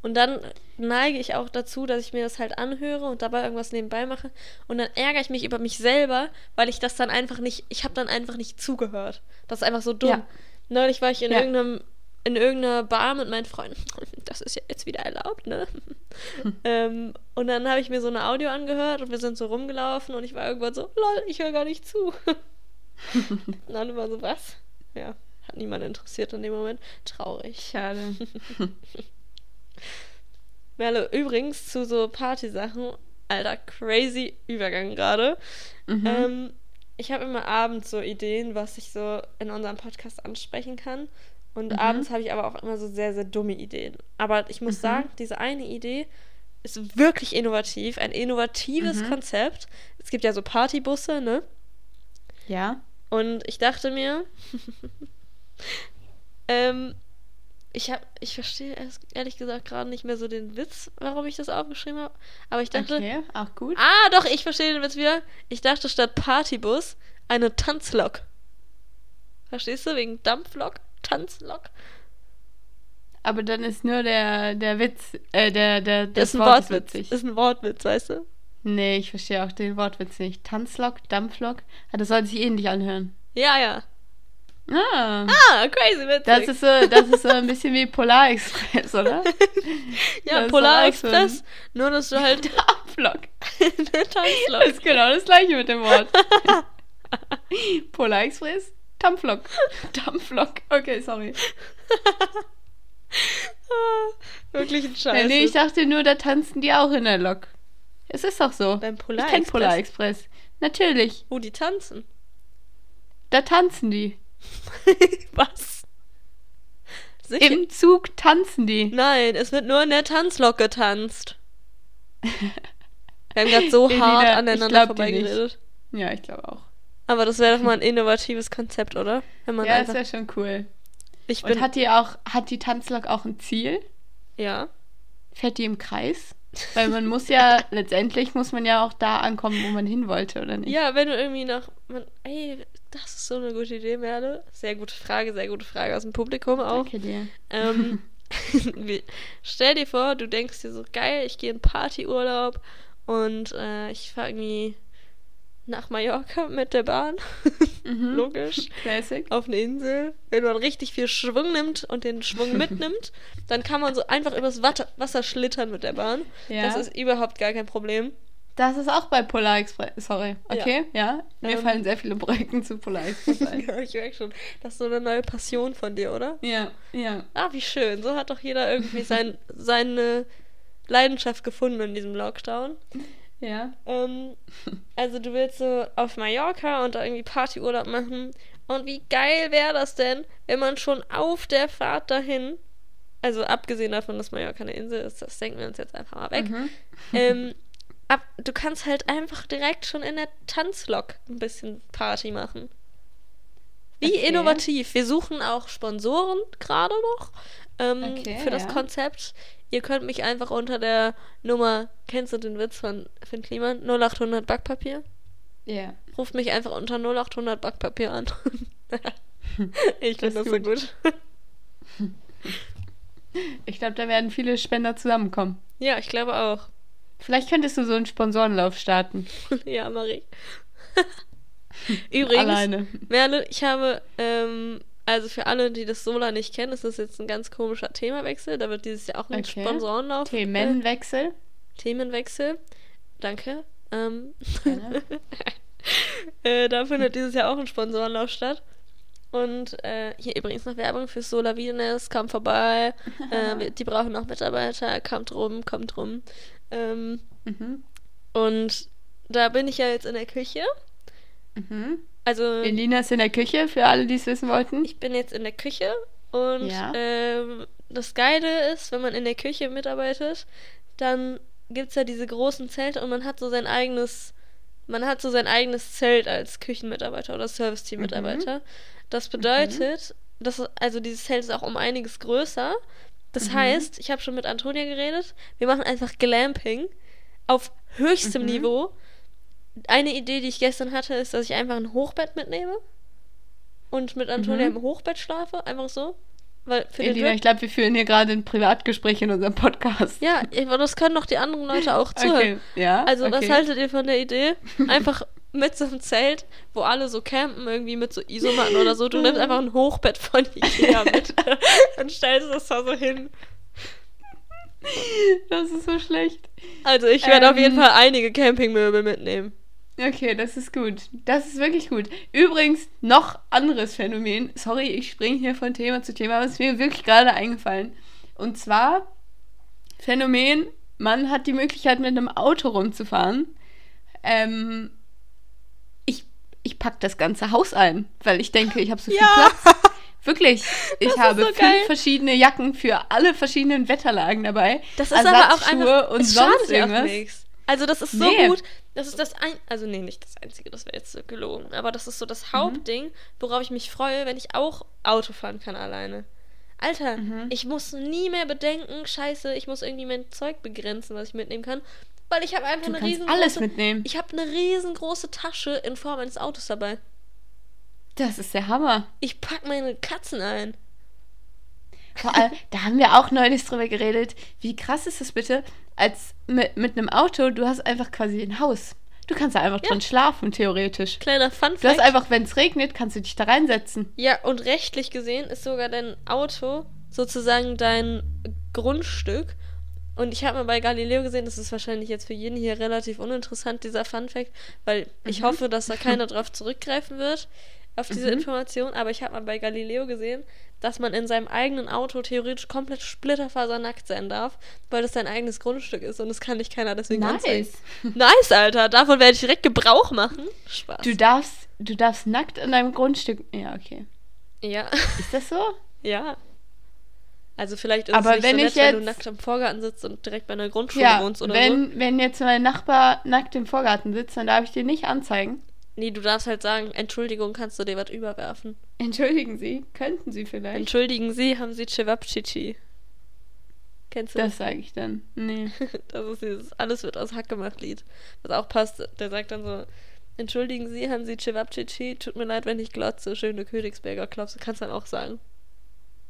[SPEAKER 2] Und dann neige ich auch dazu, dass ich mir das halt anhöre und dabei irgendwas nebenbei mache. Und dann ärgere ich mich über mich selber, weil ich das dann einfach nicht, ich habe dann einfach nicht zugehört. Das ist einfach so dumm.
[SPEAKER 1] Ja.
[SPEAKER 2] Neulich war ich in
[SPEAKER 1] Ja.
[SPEAKER 2] irgendeinem, in irgendeiner Bar mit meinen Freunden. Das ist ja jetzt wieder erlaubt, ne? ähm, und dann habe ich mir so eine Audio angehört und wir sind so rumgelaufen und ich war irgendwann so, lol, ich höre gar nicht zu. und dann war so, was? Ja, hat niemand interessiert in dem Moment. Traurig.
[SPEAKER 1] Schade.
[SPEAKER 2] Merle, übrigens zu so Partysachen, alter, crazy Übergang gerade.
[SPEAKER 1] Mhm.
[SPEAKER 2] Ähm, ich habe immer abends so Ideen, was ich so in unserem Podcast ansprechen kann. Und
[SPEAKER 1] Mhm.
[SPEAKER 2] abends habe ich aber auch immer so sehr, sehr dumme Ideen. Aber ich muss
[SPEAKER 1] Mhm.
[SPEAKER 2] sagen, diese eine Idee ist wirklich innovativ, ein innovatives
[SPEAKER 1] Mhm.
[SPEAKER 2] Konzept. Es gibt ja so Partybusse, ne?
[SPEAKER 1] ja.
[SPEAKER 2] Und ich dachte mir, ähm, ich habe, ich verstehe erst- ehrlich gesagt gerade nicht mehr so den Witz, warum ich das aufgeschrieben habe. Aber ich dachte,
[SPEAKER 1] Okay, auch gut.
[SPEAKER 2] ah, doch, ich verstehe den Witz wieder. Ich dachte statt Partybus eine Tanzlok. Verstehst du? Wegen Dampflok, Tanzlok.
[SPEAKER 1] Aber dann ist nur der, der Witz, äh, der, der,
[SPEAKER 2] Das
[SPEAKER 1] das
[SPEAKER 2] ist ein
[SPEAKER 1] Wort
[SPEAKER 2] Wortwitz.
[SPEAKER 1] witzig.
[SPEAKER 2] Ist ein Wortwitz, weißt du?
[SPEAKER 1] Nee, ich verstehe auch den Wortwitz nicht. Tanzlok, Dampflok? Ah, das sollte sich ähnlich anhören.
[SPEAKER 2] Ja, ja.
[SPEAKER 1] Ah,
[SPEAKER 2] Ah, crazy witzig.
[SPEAKER 1] das ist so, das ist so ein bisschen wie Polarexpress, oder?
[SPEAKER 2] ja,
[SPEAKER 1] das
[SPEAKER 2] Polar
[SPEAKER 1] auch so
[SPEAKER 2] Express. Nur, dass du halt
[SPEAKER 1] Dampflok. Das ist genau das gleiche mit dem Wort. Polarexpress, Dampflok. Dampflok. Okay, sorry.
[SPEAKER 2] Ah, Wirklich ein
[SPEAKER 1] Ja,
[SPEAKER 2] Scheiß.
[SPEAKER 1] nee, ich dachte nur, da tanzen die auch in der Lok. Es ist doch so.
[SPEAKER 2] Beim
[SPEAKER 1] Ich
[SPEAKER 2] Polar
[SPEAKER 1] kenn
[SPEAKER 2] Express.
[SPEAKER 1] Polarexpress. Natürlich.
[SPEAKER 2] Wo die tanzen.
[SPEAKER 1] Da tanzen die.
[SPEAKER 2] Was? Sicher?
[SPEAKER 1] Im Zug tanzen die.
[SPEAKER 2] Nein, es wird nur in der Tanzlok getanzt. Wir haben gerade so
[SPEAKER 1] Elina,
[SPEAKER 2] hart aneinander vorbeigeredet.
[SPEAKER 1] Ja, ich glaube auch.
[SPEAKER 2] Aber das wäre doch mal ein innovatives Konzept, oder?
[SPEAKER 1] Ja, das
[SPEAKER 2] einfach.
[SPEAKER 1] wäre schon cool.
[SPEAKER 2] Ich bin.
[SPEAKER 1] Und hat die auch, hat die Tanzlok auch ein Ziel?
[SPEAKER 2] ja.
[SPEAKER 1] Fährt die im Kreis? Weil man muss ja, letztendlich muss man ja auch da ankommen, wo man hin wollte, oder nicht?
[SPEAKER 2] Ja, wenn du irgendwie nach. Man, ey, das ist so eine gute Idee, Merle. Sehr gute Frage, sehr gute Frage aus dem Publikum auch.
[SPEAKER 1] Danke dir.
[SPEAKER 2] Ähm, stell dir vor, du denkst dir so, geil, ich gehe in Partyurlaub und äh, ich fahre irgendwie nach Mallorca mit der Bahn.
[SPEAKER 1] Mhm.
[SPEAKER 2] Logisch.
[SPEAKER 1] Classic.
[SPEAKER 2] Auf eine Insel. Wenn man richtig viel Schwung nimmt und den Schwung mitnimmt, dann kann man so einfach übers Wasser schlittern mit der Bahn.
[SPEAKER 1] Ja.
[SPEAKER 2] Das ist überhaupt gar kein Problem.
[SPEAKER 1] Das ist auch bei Polar Express. Sorry. Okay, ja. Mir
[SPEAKER 2] Ähm.
[SPEAKER 1] fallen sehr viele Brücken zu Polar Express ein.
[SPEAKER 2] Ja, ich merke schon. Das ist so eine neue Passion von dir, oder?
[SPEAKER 1] ja, ja.
[SPEAKER 2] Ah, wie schön. So hat doch jeder irgendwie sein, seine Leidenschaft gefunden in diesem Lockdown.
[SPEAKER 1] Ja.
[SPEAKER 2] Ähm, also du willst so auf Mallorca und da irgendwie Partyurlaub machen. Und wie geil wäre das denn, wenn man schon auf der Fahrt dahin, also abgesehen davon, dass Mallorca eine Insel ist, das denken wir uns jetzt einfach mal weg,
[SPEAKER 1] Mhm.
[SPEAKER 2] ähm, ab, du kannst halt einfach direkt schon in der Tanzlok ein bisschen Party machen. Wie
[SPEAKER 1] Okay.
[SPEAKER 2] innovativ. Wir suchen auch Sponsoren gerade noch ähm,
[SPEAKER 1] Okay,
[SPEAKER 2] für das
[SPEAKER 1] ja.
[SPEAKER 2] Konzept. Ihr könnt mich einfach unter der Nummer, kennst du den Witz von Finn Kliman? 0800 Backpapier?
[SPEAKER 1] Ja.
[SPEAKER 2] Ruft mich einfach unter 0800 Backpapier an. ich
[SPEAKER 1] Das
[SPEAKER 2] finde das, so
[SPEAKER 1] gut.
[SPEAKER 2] gut.
[SPEAKER 1] Ich glaube, da werden viele Spender zusammenkommen.
[SPEAKER 2] ja, ich glaube auch.
[SPEAKER 1] Vielleicht könntest du so einen Sponsorenlauf starten.
[SPEAKER 2] ja, Marie. Übrigens,
[SPEAKER 1] Alleine.
[SPEAKER 2] Merle, ich habe, ähm, also für alle, die das Sola nicht kennen, ist das jetzt ein ganz komischer Themawechsel. Da wird dieses Jahr auch ein
[SPEAKER 1] Okay.
[SPEAKER 2] Sponsorenlauf.
[SPEAKER 1] Themenwechsel.
[SPEAKER 2] Äh, Themenwechsel. Danke. Ähm, äh, da findet dieses Jahr auch ein Sponsorenlauf statt. Und äh, hier übrigens noch Werbung für Solar Wilderness, kommt vorbei. äh, die brauchen noch Mitarbeiter, kommt rum, kommt rum. Ähm,
[SPEAKER 1] Mhm.
[SPEAKER 2] und da bin ich ja jetzt in der Küche.
[SPEAKER 1] Mhm.
[SPEAKER 2] Also
[SPEAKER 1] Elina ist in der Küche, für alle, die es wissen wollten.
[SPEAKER 2] ich bin jetzt in der Küche und
[SPEAKER 1] Ja.
[SPEAKER 2] ähm, das Geile ist, wenn man in der Küche mitarbeitet, dann gibt es ja diese großen Zelte und man hat so sein eigenes, man hat so sein eigenes Zelt als Küchenmitarbeiter oder Serviceteam-Mitarbeiter. Das bedeutet, dass, also dieses Zelt ist auch um einiges größer. Das
[SPEAKER 1] Mhm.
[SPEAKER 2] heißt, ich habe schon mit Antonia geredet, wir machen einfach Glamping auf höchstem
[SPEAKER 1] Mhm.
[SPEAKER 2] Niveau. Eine Idee, die ich gestern hatte, ist, dass ich einfach ein Hochbett mitnehme und mit Antonia
[SPEAKER 1] Mhm.
[SPEAKER 2] im Hochbett schlafe, einfach so. Weil für den
[SPEAKER 1] Elina,
[SPEAKER 2] Drip,
[SPEAKER 1] ich glaube, wir führen hier gerade ein Privatgespräch in unserem Podcast.
[SPEAKER 2] ja, aber das können doch die anderen Leute auch zuhören.
[SPEAKER 1] Okay, ja.
[SPEAKER 2] Also, was
[SPEAKER 1] okay.
[SPEAKER 2] haltet ihr von der Idee? Einfach mit so einem Zelt, wo alle so campen, irgendwie mit so Isomatten oder so. Du nimmst einfach ein Hochbett von Ikea mit und stellst das da so hin.
[SPEAKER 1] Das ist so schlecht.
[SPEAKER 2] Also, ich werde auf jeden
[SPEAKER 1] Ähm.
[SPEAKER 2] Fall einige Campingmöbel mitnehmen.
[SPEAKER 1] Okay, das ist gut. Das ist wirklich gut. Übrigens, noch anderes Phänomen. Sorry, ich springe hier von Thema zu Thema, aber es ist mir wirklich gerade eingefallen. Und zwar Phänomen, man hat die Möglichkeit, mit einem Auto rumzufahren. Ähm, ich packe das ganze Haus ein, weil ich denke, ich habe so viel
[SPEAKER 2] Ja.
[SPEAKER 1] Platz. Wirklich. Ich
[SPEAKER 2] ist
[SPEAKER 1] habe
[SPEAKER 2] so
[SPEAKER 1] fünf
[SPEAKER 2] geil.
[SPEAKER 1] verschiedene Jacken für alle verschiedenen Wetterlagen dabei.
[SPEAKER 2] Das ist aber auch einfach,
[SPEAKER 1] und sonst irgendwas.
[SPEAKER 2] nichts. Also das ist so
[SPEAKER 1] Nee.
[SPEAKER 2] gut. Das ist das ein, also nee, nicht das einzige, das wäre jetzt so gelogen, aber das ist so
[SPEAKER 1] Mhm.
[SPEAKER 2] das Hauptding, worauf ich mich freue, wenn ich auch Auto fahren kann alleine. Alter,
[SPEAKER 1] Mhm.
[SPEAKER 2] ich muss nie mehr bedenken, scheiße, ich muss irgendwie mein Zeug begrenzen, was ich mitnehmen kann, weil ich habe einfach
[SPEAKER 1] Du
[SPEAKER 2] eine riesengroße
[SPEAKER 1] alles mitnehmen.
[SPEAKER 2] Ich habe eine riesengroße Tasche in Form eines Autos dabei.
[SPEAKER 1] Das ist der Hammer.
[SPEAKER 2] Ich pack meine Katzen ein.
[SPEAKER 1] Vor allem, da haben wir auch neulich drüber geredet. Wie krass ist es bitte, als mit, mit einem Auto, du hast einfach quasi ein Haus. Du kannst da einfach drin schlafen, theoretisch.
[SPEAKER 2] Kleiner Fun
[SPEAKER 1] Du hast einfach, wenn es regnet, kannst du dich da reinsetzen.
[SPEAKER 2] Ja, und rechtlich gesehen ist sogar dein Auto sozusagen dein Grundstück. Und ich habe mal bei Galileo gesehen, das ist wahrscheinlich jetzt für jeden hier relativ uninteressant, dieser Fun Fact, weil ich hoffe, dass da keiner drauf zurückgreifen wird, auf diese
[SPEAKER 1] Mhm.
[SPEAKER 2] Information. Aber ich habe mal bei Galileo gesehen, dass man in seinem eigenen Auto theoretisch komplett splitterfasernackt sein darf, weil das dein eigenes Grundstück ist und das kann dich keiner deswegen anzeigen.
[SPEAKER 1] Nice.
[SPEAKER 2] Nice, Alter. Davon werde ich direkt Gebrauch machen. Spaß.
[SPEAKER 1] Du darfst, du darfst nackt an deinem Grundstück. Ja, okay.
[SPEAKER 2] ja.
[SPEAKER 1] Ist das so?
[SPEAKER 2] Ja. Also vielleicht ist
[SPEAKER 1] Aber
[SPEAKER 2] es nicht
[SPEAKER 1] wenn
[SPEAKER 2] so
[SPEAKER 1] ich
[SPEAKER 2] nett, wenn du
[SPEAKER 1] jetzt-
[SPEAKER 2] nackt am Vorgarten sitzt und direkt bei einer Grundschule
[SPEAKER 1] Ja,
[SPEAKER 2] wohnst oder so.
[SPEAKER 1] wenn, wenn jetzt mein Nachbar nackt im Vorgarten sitzt, dann darf ich den nicht anzeigen.
[SPEAKER 2] Nee, du darfst halt sagen, Entschuldigung, kannst du dir was überwerfen?
[SPEAKER 1] Entschuldigen Sie, könnten Sie vielleicht?
[SPEAKER 2] Entschuldigen Sie, haben Sie Cevapcici? Kennst du
[SPEAKER 1] Das sage ich dann. Nee.
[SPEAKER 2] Das ist dieses Alles wird aus Hack gemacht Lied. Was auch passt. Der sagt dann so, Entschuldigen Sie, haben Sie Cevapcici? Tut mir leid, wenn ich glotze. Schöne Königsberger Klopse. Kannst dann auch sagen.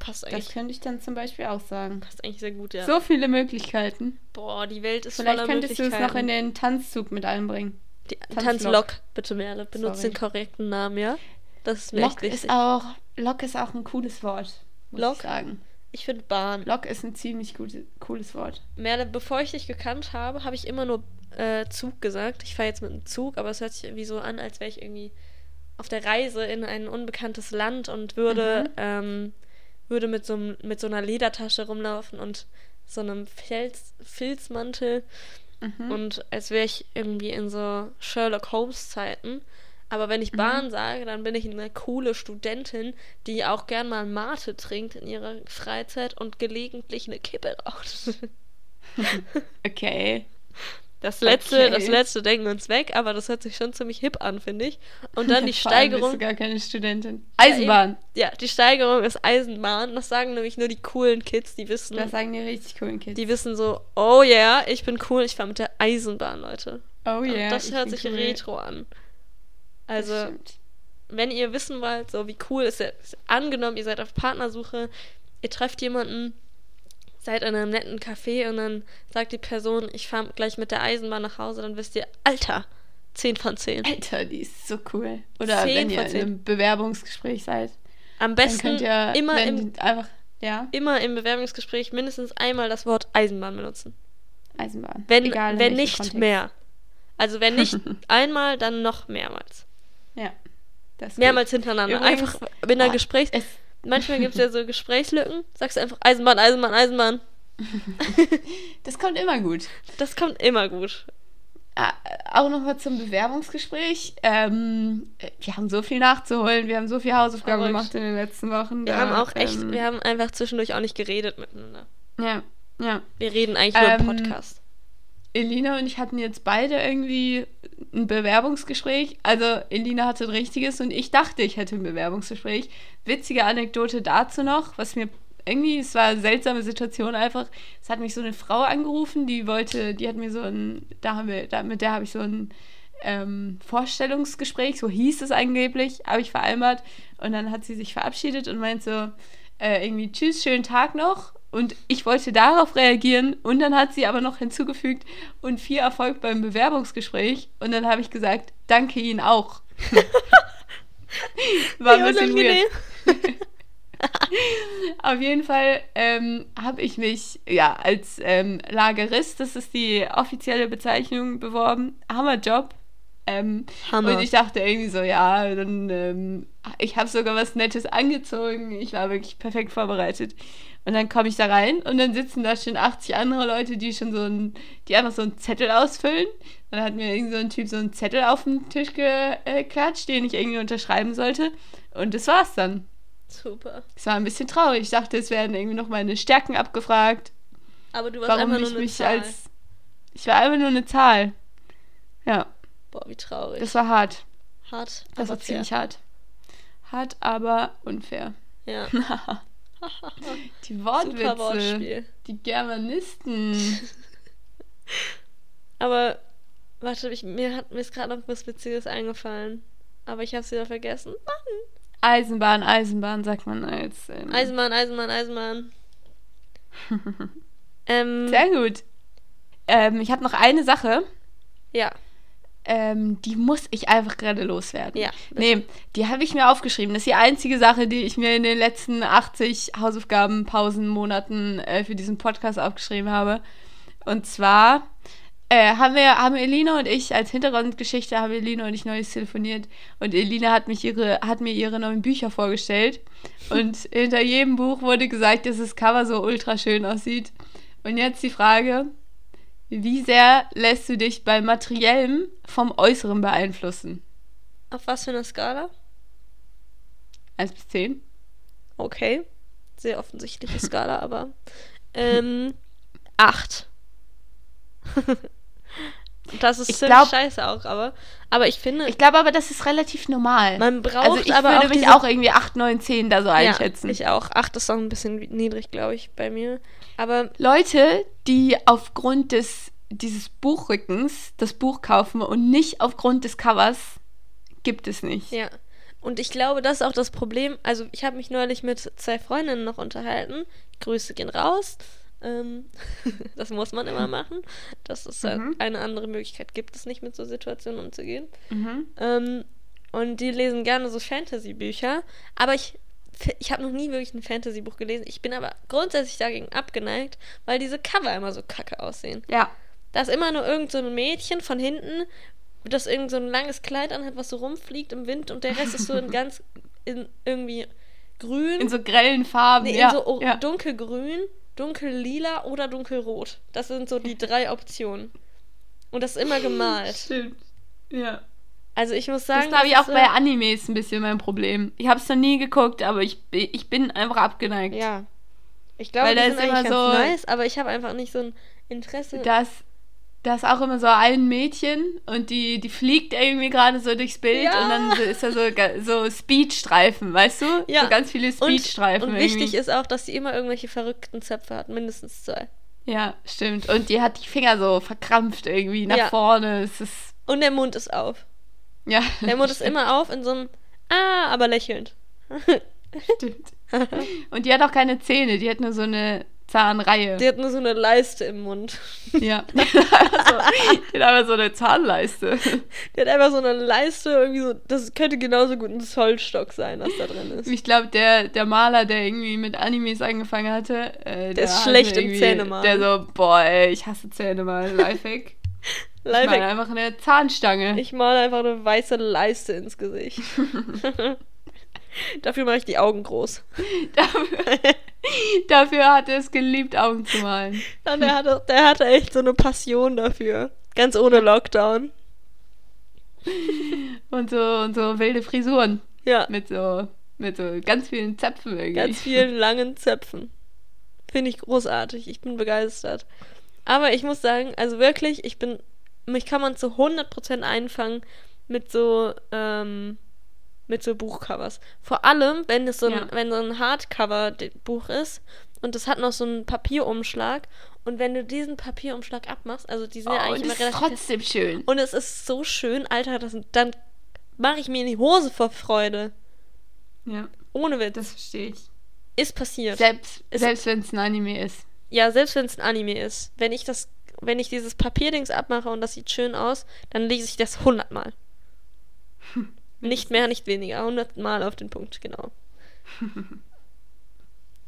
[SPEAKER 2] Passt
[SPEAKER 1] Das
[SPEAKER 2] eigentlich.
[SPEAKER 1] könnte ich dann zum Beispiel auch sagen.
[SPEAKER 2] Passt eigentlich sehr gut, ja.
[SPEAKER 1] So viele Möglichkeiten.
[SPEAKER 2] Boah, die Welt ist
[SPEAKER 1] Vielleicht
[SPEAKER 2] voller
[SPEAKER 1] könntest du es
[SPEAKER 2] Möglichkeiten.
[SPEAKER 1] noch in den Tanzzug mit einbringen.
[SPEAKER 2] Die
[SPEAKER 1] Tanzlok.
[SPEAKER 2] Tanzlok, bitte Merle. Benutzt den korrekten Namen, ja? Das ist mir wichtig.
[SPEAKER 1] ist auch, Lok ist auch ein cooles Wort, muss
[SPEAKER 2] Lok?
[SPEAKER 1] ich sagen.
[SPEAKER 2] Ich finde Bahn.
[SPEAKER 1] Lok ist ein ziemlich gute, cooles Wort.
[SPEAKER 2] Merle, bevor ich dich gekannt habe, habe ich immer nur äh, Zug gesagt. Ich fahre jetzt mit dem Zug, aber es hört sich irgendwie so an, als wäre ich irgendwie auf der Reise in ein unbekanntes Land und würde,
[SPEAKER 1] Mhm.
[SPEAKER 2] ähm, würde mit, so, mit so einer Ledertasche rumlaufen und so einem Filz, Filzmantel
[SPEAKER 1] Mhm.
[SPEAKER 2] und als wäre ich irgendwie in so Sherlock Holmes Zeiten. Aber wenn
[SPEAKER 1] Mhm.
[SPEAKER 2] ich Bahn sage, dann bin ich eine coole Studentin, die auch gern mal Mate trinkt in ihrer Freizeit und gelegentlich eine Kippe raucht.
[SPEAKER 1] Okay.
[SPEAKER 2] Das letzte,
[SPEAKER 1] Okay.
[SPEAKER 2] das letzte denken wir uns weg, aber das hört sich schon ziemlich hip an, finde ich. Und dann die Steigerung.
[SPEAKER 1] Bist du gar keine Studentin. Eisenbahn.
[SPEAKER 2] Ja, die Steigerung ist Eisenbahn. Das sagen nämlich nur die coolen Kids, die wissen,
[SPEAKER 1] Das sagen die richtig coolen Kids.
[SPEAKER 2] die wissen so, oh yeah, ich bin cool, ich fahre mit der Eisenbahn, Leute.
[SPEAKER 1] oh
[SPEAKER 2] Und
[SPEAKER 1] yeah.
[SPEAKER 2] das
[SPEAKER 1] ich
[SPEAKER 2] hört sich
[SPEAKER 1] cool.
[SPEAKER 2] retro an.
[SPEAKER 1] Das
[SPEAKER 2] Also, wenn ihr wissen wollt, so wie cool ist es, angenommen, ihr seid auf Partnersuche, ihr trefft jemanden, seid in einem netten Café und dann sagt die Person, ich fahre gleich mit der Eisenbahn nach Hause, dann wisst ihr, Alter, 10 von 10.
[SPEAKER 1] Alter, die ist so cool. Oder wenn ihr in einem Bewerbungsgespräch seid.
[SPEAKER 2] Am besten
[SPEAKER 1] könnt ihr
[SPEAKER 2] immer, im,
[SPEAKER 1] einfach, ja,
[SPEAKER 2] immer im Bewerbungsgespräch mindestens einmal das Wort Eisenbahn benutzen.
[SPEAKER 1] Eisenbahn.
[SPEAKER 2] Wenn,
[SPEAKER 1] Egal
[SPEAKER 2] wenn nicht
[SPEAKER 1] Kontext.
[SPEAKER 2] mehr. Also wenn nicht einmal, dann noch mehrmals.
[SPEAKER 1] Ja.
[SPEAKER 2] Mehrmals
[SPEAKER 1] gut.
[SPEAKER 2] hintereinander.
[SPEAKER 1] Übrigens,
[SPEAKER 2] einfach in einer
[SPEAKER 1] oh,
[SPEAKER 2] Gesprächs... Manchmal gibt es ja so Gesprächslücken. Sagst du einfach Eisenbahn, Eisenbahn, Eisenbahn.
[SPEAKER 1] Das kommt immer gut.
[SPEAKER 2] Das kommt immer gut.
[SPEAKER 1] Ah, Auch nochmal zum Bewerbungsgespräch. Ähm, wir haben so viel nachzuholen, wir haben so viel Hausaufgaben
[SPEAKER 2] Verrückt.
[SPEAKER 1] gemacht in den letzten Wochen.
[SPEAKER 2] Wir
[SPEAKER 1] da,
[SPEAKER 2] haben auch echt,
[SPEAKER 1] ähm,
[SPEAKER 2] wir haben einfach zwischendurch auch nicht geredet miteinander.
[SPEAKER 1] Ja, ja.
[SPEAKER 2] Wir reden eigentlich nur im
[SPEAKER 1] Ähm,
[SPEAKER 2] Podcast.
[SPEAKER 1] Elina und ich hatten jetzt beide irgendwie ein Bewerbungsgespräch. Also Elina hatte ein richtiges und ich dachte, ich hätte ein Bewerbungsgespräch. Witzige Anekdote dazu noch, was mir irgendwie, es war eine seltsame Situation einfach. Es hat mich so eine Frau angerufen, die wollte, die hat mir so ein, da haben wir, da, mit der habe ich so ein ähm, Vorstellungsgespräch, so hieß es angeblich, habe ich vereinbart. Und dann hat sie sich verabschiedet und meint so, äh, irgendwie, tschüss, schönen Tag noch. Und ich wollte darauf reagieren und dann hat sie aber noch hinzugefügt und viel Erfolg beim Bewerbungsgespräch. Und dann habe ich gesagt, danke Ihnen auch. War ein bisschen weird. Auf jeden Fall ähm, habe ich mich ja als ähm, Lagerist, das ist die offizielle Bezeichnung, beworben. Hammerjob. Ähm,
[SPEAKER 2] Hammer.
[SPEAKER 1] Und ich dachte irgendwie so, ja, dann, ähm, ich habe sogar was Nettes angezogen. Ich war wirklich perfekt vorbereitet. Und dann komme ich da rein und dann sitzen da schon 80 andere Leute, die schon so ein, die einfach so einen Zettel ausfüllen. Dann hat mir irgend so ein Typ so einen Zettel auf den Tisch geklatscht, den ich irgendwie unterschreiben sollte. Und das war's dann.
[SPEAKER 2] Super.
[SPEAKER 1] Es war ein bisschen traurig. Ich dachte, es werden irgendwie noch meine Stärken abgefragt.
[SPEAKER 2] Aber du warst
[SPEAKER 1] Warum
[SPEAKER 2] einfach nur
[SPEAKER 1] ich
[SPEAKER 2] eine
[SPEAKER 1] mich
[SPEAKER 2] Zahl.
[SPEAKER 1] als. Ich war einfach nur eine Zahl. Ja,
[SPEAKER 2] Boah, wie traurig.
[SPEAKER 1] das war hart.
[SPEAKER 2] hart.
[SPEAKER 1] Das war
[SPEAKER 2] fair.
[SPEAKER 1] ziemlich hart. Hart, aber unfair.
[SPEAKER 2] Ja.
[SPEAKER 1] Die
[SPEAKER 2] Super
[SPEAKER 1] Wortwitze.
[SPEAKER 2] Wortspiel.
[SPEAKER 1] Die Germanisten.
[SPEAKER 2] Aber warte, ich, mir, hat, mir ist gerade noch was Witziges eingefallen. Aber ich habe es wieder vergessen.
[SPEAKER 1] Eisenbahn, Eisenbahn, sagt man als. Ähm,
[SPEAKER 2] Eisenbahn, Eisenbahn, Eisenbahn. ähm,
[SPEAKER 1] Sehr gut. Ähm, ich habe noch eine Sache.
[SPEAKER 2] ja,
[SPEAKER 1] Ähm, die muss ich einfach gerade loswerden.
[SPEAKER 2] Ja.
[SPEAKER 1] Nee, die habe ich mir aufgeschrieben. Das ist die einzige Sache, die ich mir in den letzten 80 Hausaufgaben, Pausen, Monaten äh, für diesen Podcast aufgeschrieben habe. Und zwar äh, haben wir, haben Elina und ich als Hintergrundgeschichte haben Elina und ich neues telefoniert und Elina hat mich ihre, hat mir ihre neuen Bücher vorgestellt und hinter jedem Buch wurde gesagt, dass das Cover so ultra schön aussieht. Und jetzt die Frage, wie sehr lässt du dich bei Materiellem vom Äußeren beeinflussen?
[SPEAKER 2] auf was für eine Skala?
[SPEAKER 1] 1 bis 10?
[SPEAKER 2] Okay. Sehr offensichtliche Skala, aber. Ähm, acht. das ist
[SPEAKER 1] Ich
[SPEAKER 2] ziemlich
[SPEAKER 1] glaub-
[SPEAKER 2] scheiße auch, aber. Aber ich finde,
[SPEAKER 1] Ich glaube aber, das ist relativ normal.
[SPEAKER 2] man braucht
[SPEAKER 1] also ich
[SPEAKER 2] aber
[SPEAKER 1] würde
[SPEAKER 2] auch
[SPEAKER 1] mich
[SPEAKER 2] diese-
[SPEAKER 1] auch irgendwie 8, 9, 10 da so einschätzen.
[SPEAKER 2] Ja, ich auch. Acht ist auch ein bisschen niedrig, glaube ich, bei mir. Aber
[SPEAKER 1] Leute, die aufgrund des, dieses Buchrückens das Buch kaufen und nicht aufgrund des Covers, gibt es nicht.
[SPEAKER 2] Ja. Und ich glaube, das ist auch das Problem. Also, ich habe mich neulich mit zwei Freundinnen noch unterhalten. Grüße gehen raus. Ähm, das muss man immer machen. Das ist halt
[SPEAKER 1] Mhm.
[SPEAKER 2] eine andere Möglichkeit. Gibt es nicht, mit so Situationen umzugehen.
[SPEAKER 1] Mhm.
[SPEAKER 2] Ähm, und die lesen gerne so Fantasy-Bücher. Aber ich, ich habe noch nie wirklich ein Fantasy-Buch gelesen. Ich bin aber grundsätzlich dagegen abgeneigt, weil diese Cover immer so kacke aussehen.
[SPEAKER 1] Ja.
[SPEAKER 2] Da ist immer nur irgend so ein Mädchen von hinten, das irgend so ein langes Kleid anhat, was so rumfliegt im Wind und der Rest ist so in ganz in irgendwie grün.
[SPEAKER 1] In so grellen Farben.
[SPEAKER 2] nee,
[SPEAKER 1] ja.
[SPEAKER 2] in so o-
[SPEAKER 1] ja.
[SPEAKER 2] dunkelgrün, dunkellila oder dunkelrot. Das sind so die drei Optionen. Und das ist immer gemalt.
[SPEAKER 1] Stimmt. Ja.
[SPEAKER 2] Also ich muss
[SPEAKER 1] Das
[SPEAKER 2] sagen,
[SPEAKER 1] glaube ich
[SPEAKER 2] das
[SPEAKER 1] auch bei Animes ein bisschen mein Problem. Ich habe es noch nie geguckt, aber ich, ich bin einfach abgeneigt.
[SPEAKER 2] Ja. Ich glaube,
[SPEAKER 1] Weil
[SPEAKER 2] die
[SPEAKER 1] da
[SPEAKER 2] sind
[SPEAKER 1] ist immer so-
[SPEAKER 2] nice, aber ich habe einfach nicht so ein Interesse.
[SPEAKER 1] Das, das ist auch immer so ein Mädchen und die, die fliegt irgendwie gerade so durchs Bild
[SPEAKER 2] Ja.
[SPEAKER 1] und dann ist da so, so Speedstreifen, weißt du?
[SPEAKER 2] Ja.
[SPEAKER 1] So ganz viele
[SPEAKER 2] und,
[SPEAKER 1] Speedstreifen.
[SPEAKER 2] und
[SPEAKER 1] irgendwie.
[SPEAKER 2] wichtig ist auch, dass sie immer irgendwelche verrückten Zöpfe hat, mindestens zwei.
[SPEAKER 1] Ja, stimmt. Und die hat die Finger so verkrampft irgendwie nach
[SPEAKER 2] Ja.
[SPEAKER 1] vorne. Es ist,
[SPEAKER 2] Und der Mund ist auf.
[SPEAKER 1] ja.
[SPEAKER 2] Der Mund ist immer auf in so einem Ah, aber lächelnd.
[SPEAKER 1] Stimmt. Und die hat auch keine Zähne, die hat nur so eine Zahnreihe.
[SPEAKER 2] Die hat nur so eine Leiste im Mund.
[SPEAKER 1] ja. Die hat so- die hat aber so eine Zahnleiste.
[SPEAKER 2] Die hat einfach so eine Leiste, irgendwie so. Das könnte genauso gut ein Zollstock sein, was da drin ist.
[SPEAKER 1] Ich glaube, der, der Maler, der irgendwie mit Animes angefangen hatte, äh, der,
[SPEAKER 2] ist
[SPEAKER 1] hatte
[SPEAKER 2] schlecht im Zähnemalen.
[SPEAKER 1] Der so, boah, ey, ich hasse Zähne mal. Lifehack. Ich meine
[SPEAKER 2] Lifehack.
[SPEAKER 1] einfach eine Zahnstange.
[SPEAKER 2] Ich male einfach eine weiße Leiste ins Gesicht. Dafür mache ich die Augen groß.
[SPEAKER 1] dafür, dafür hat er es geliebt, Augen zu malen.
[SPEAKER 2] Ja, der, hatte, der hatte echt so eine Passion dafür. Ganz ohne Lockdown.
[SPEAKER 1] Und so, und so wilde Frisuren.
[SPEAKER 2] Ja,
[SPEAKER 1] Mit so, mit so ganz vielen Zöpfen irgendwie.
[SPEAKER 2] ganz vielen langen Zöpfen. Finde ich großartig. Ich bin begeistert. Aber ich muss sagen, also wirklich, ich bin, mich kann man zu 100% einfangen mit so, ähm, mit so Buchcovers. Vor allem, wenn es so ein,
[SPEAKER 1] Ja.
[SPEAKER 2] wenn so ein Hardcover-Buch ist und es hat noch so einen Papierumschlag und wenn du diesen Papierumschlag abmachst, also die sind ja
[SPEAKER 1] Oh,
[SPEAKER 2] eigentlich
[SPEAKER 1] das
[SPEAKER 2] immer
[SPEAKER 1] ist
[SPEAKER 2] relativ
[SPEAKER 1] trotzdem schön.
[SPEAKER 2] Und es ist so schön, Alter, das, dann mache ich mir in die Hose vor Freude.
[SPEAKER 1] Ja,
[SPEAKER 2] Ohne Witz.
[SPEAKER 1] das verstehe ich.
[SPEAKER 2] ist passiert.
[SPEAKER 1] Selbst, selbst wenn es ein Anime ist.
[SPEAKER 2] ja, selbst wenn es ein Anime ist. Wenn ich das, wenn ich dieses Papierdings abmache und das sieht schön aus, dann lese ich das hundertmal. nicht mehr, nicht weniger. Hundertmal auf den Punkt, genau.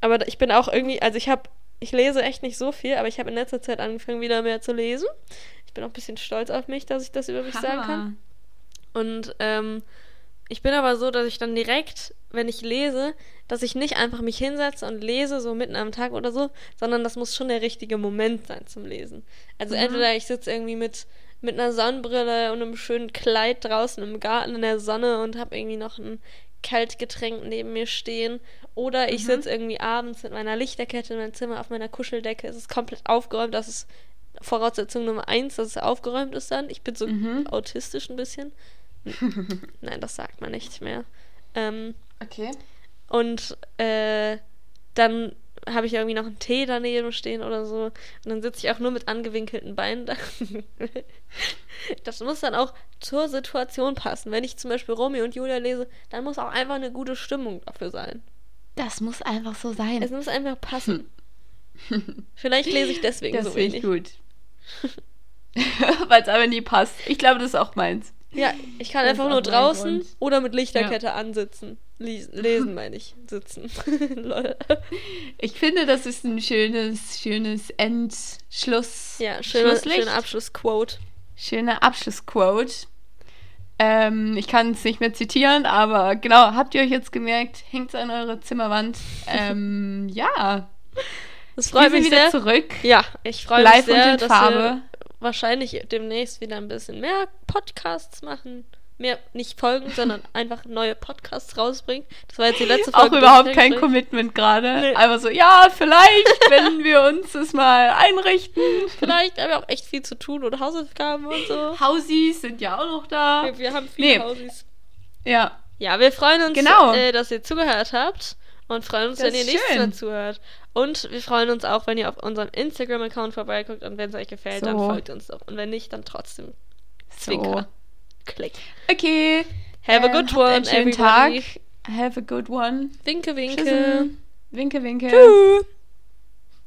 [SPEAKER 2] aber ich bin auch irgendwie, also ich habe, ich lese echt nicht so viel, aber ich habe in letzter Zeit angefangen, wieder mehr zu lesen. Ich bin auch ein bisschen stolz auf mich, dass ich das über mich sagen kann. Und ähm, ich bin aber so, dass ich dann direkt, wenn ich lese, dass ich nicht einfach mich hinsetze und lese, so mitten am Tag oder so, sondern das muss schon der richtige Moment sein zum Lesen. Also
[SPEAKER 1] Mhm.
[SPEAKER 2] entweder ich sitze irgendwie mit, mit einer Sonnenbrille und einem schönen Kleid draußen im Garten in der Sonne und habe irgendwie noch ein Kaltgetränk neben mir stehen. Oder ich
[SPEAKER 1] Mhm.
[SPEAKER 2] sitze irgendwie abends mit meiner Lichterkette in meinem Zimmer auf meiner Kuscheldecke. Es ist komplett aufgeräumt, das ist Voraussetzung Nummer eins, dass es aufgeräumt ist dann. Ich bin so
[SPEAKER 1] Mhm.
[SPEAKER 2] autistisch ein bisschen. Nein, das sagt man nicht mehr. Ähm,
[SPEAKER 1] Okay.
[SPEAKER 2] und äh, dann habe ich irgendwie noch einen Tee daneben stehen oder so. Und dann sitze ich auch nur mit angewinkelten Beinen da. das muss dann auch zur Situation passen. Wenn ich zum Beispiel Romeo und Julia lese, dann muss auch einfach eine gute Stimmung dafür sein.
[SPEAKER 1] Das muss einfach so sein.
[SPEAKER 2] Es muss einfach passen. Vielleicht lese ich deswegen
[SPEAKER 1] das
[SPEAKER 2] so
[SPEAKER 1] finde ich
[SPEAKER 2] wenig.
[SPEAKER 1] gut. Weil es aber nie passt. Ich glaube, das ist auch meins.
[SPEAKER 2] Ja, ich kann
[SPEAKER 1] Das
[SPEAKER 2] einfach nur draußen
[SPEAKER 1] Grund.
[SPEAKER 2] oder mit Lichterkette ansitzen. Lies lesen meine ich. Sitzen.
[SPEAKER 1] Ich finde, das ist ein schönes, schönes Endschluss.
[SPEAKER 2] ja, schöner,
[SPEAKER 1] Schlusslicht.
[SPEAKER 2] schöner Abschlussquote.
[SPEAKER 1] Schöner Abschlussquote. Ähm, ich kann es nicht mehr zitieren, aber genau, habt ihr euch jetzt gemerkt, hängt an eure Zimmerwand. Ähm, ja,
[SPEAKER 2] Das freut mich
[SPEAKER 1] wieder
[SPEAKER 2] sehr.
[SPEAKER 1] zurück.
[SPEAKER 2] Ja, ich freue mich sehr,
[SPEAKER 1] und in
[SPEAKER 2] dass
[SPEAKER 1] Farbe.
[SPEAKER 2] wir wahrscheinlich demnächst wieder ein bisschen mehr Podcasts machen. Mehr, nicht Folgen, sondern einfach neue Podcasts rausbringen. Das war jetzt die letzte Folge.
[SPEAKER 1] Auch überhaupt kein
[SPEAKER 2] hergestellt-
[SPEAKER 1] Commitment gerade.
[SPEAKER 2] Nee.
[SPEAKER 1] Einfach so, ja, vielleicht, wenn wir uns das mal einrichten.
[SPEAKER 2] Vielleicht haben wir auch echt viel zu tun und Hausaufgaben und so.
[SPEAKER 1] Hausis sind ja auch noch da.
[SPEAKER 2] Wir, wir haben viele
[SPEAKER 1] Nee.
[SPEAKER 2] Hausis.
[SPEAKER 1] Ja,
[SPEAKER 2] Ja, wir freuen uns,
[SPEAKER 1] Genau.
[SPEAKER 2] äh, dass ihr zugehört habt und freuen uns,
[SPEAKER 1] Das
[SPEAKER 2] wenn ihr nächstes. Mal zuhört. Und wir freuen uns auch, wenn ihr auf unserem Instagram-Account vorbeiguckt und wenn es euch gefällt, dann
[SPEAKER 1] So.
[SPEAKER 2] folgt uns doch. Und wenn nicht, dann trotzdem
[SPEAKER 1] so.
[SPEAKER 2] Zwinker. Klick.
[SPEAKER 1] Okay.
[SPEAKER 2] Have a
[SPEAKER 1] ähm,
[SPEAKER 2] good
[SPEAKER 1] habt
[SPEAKER 2] one,
[SPEAKER 1] schönen
[SPEAKER 2] everybody.
[SPEAKER 1] Tag. Have a good one.
[SPEAKER 2] Winke, winke.
[SPEAKER 1] Tschüss. Winke, winke.
[SPEAKER 2] Tschüss.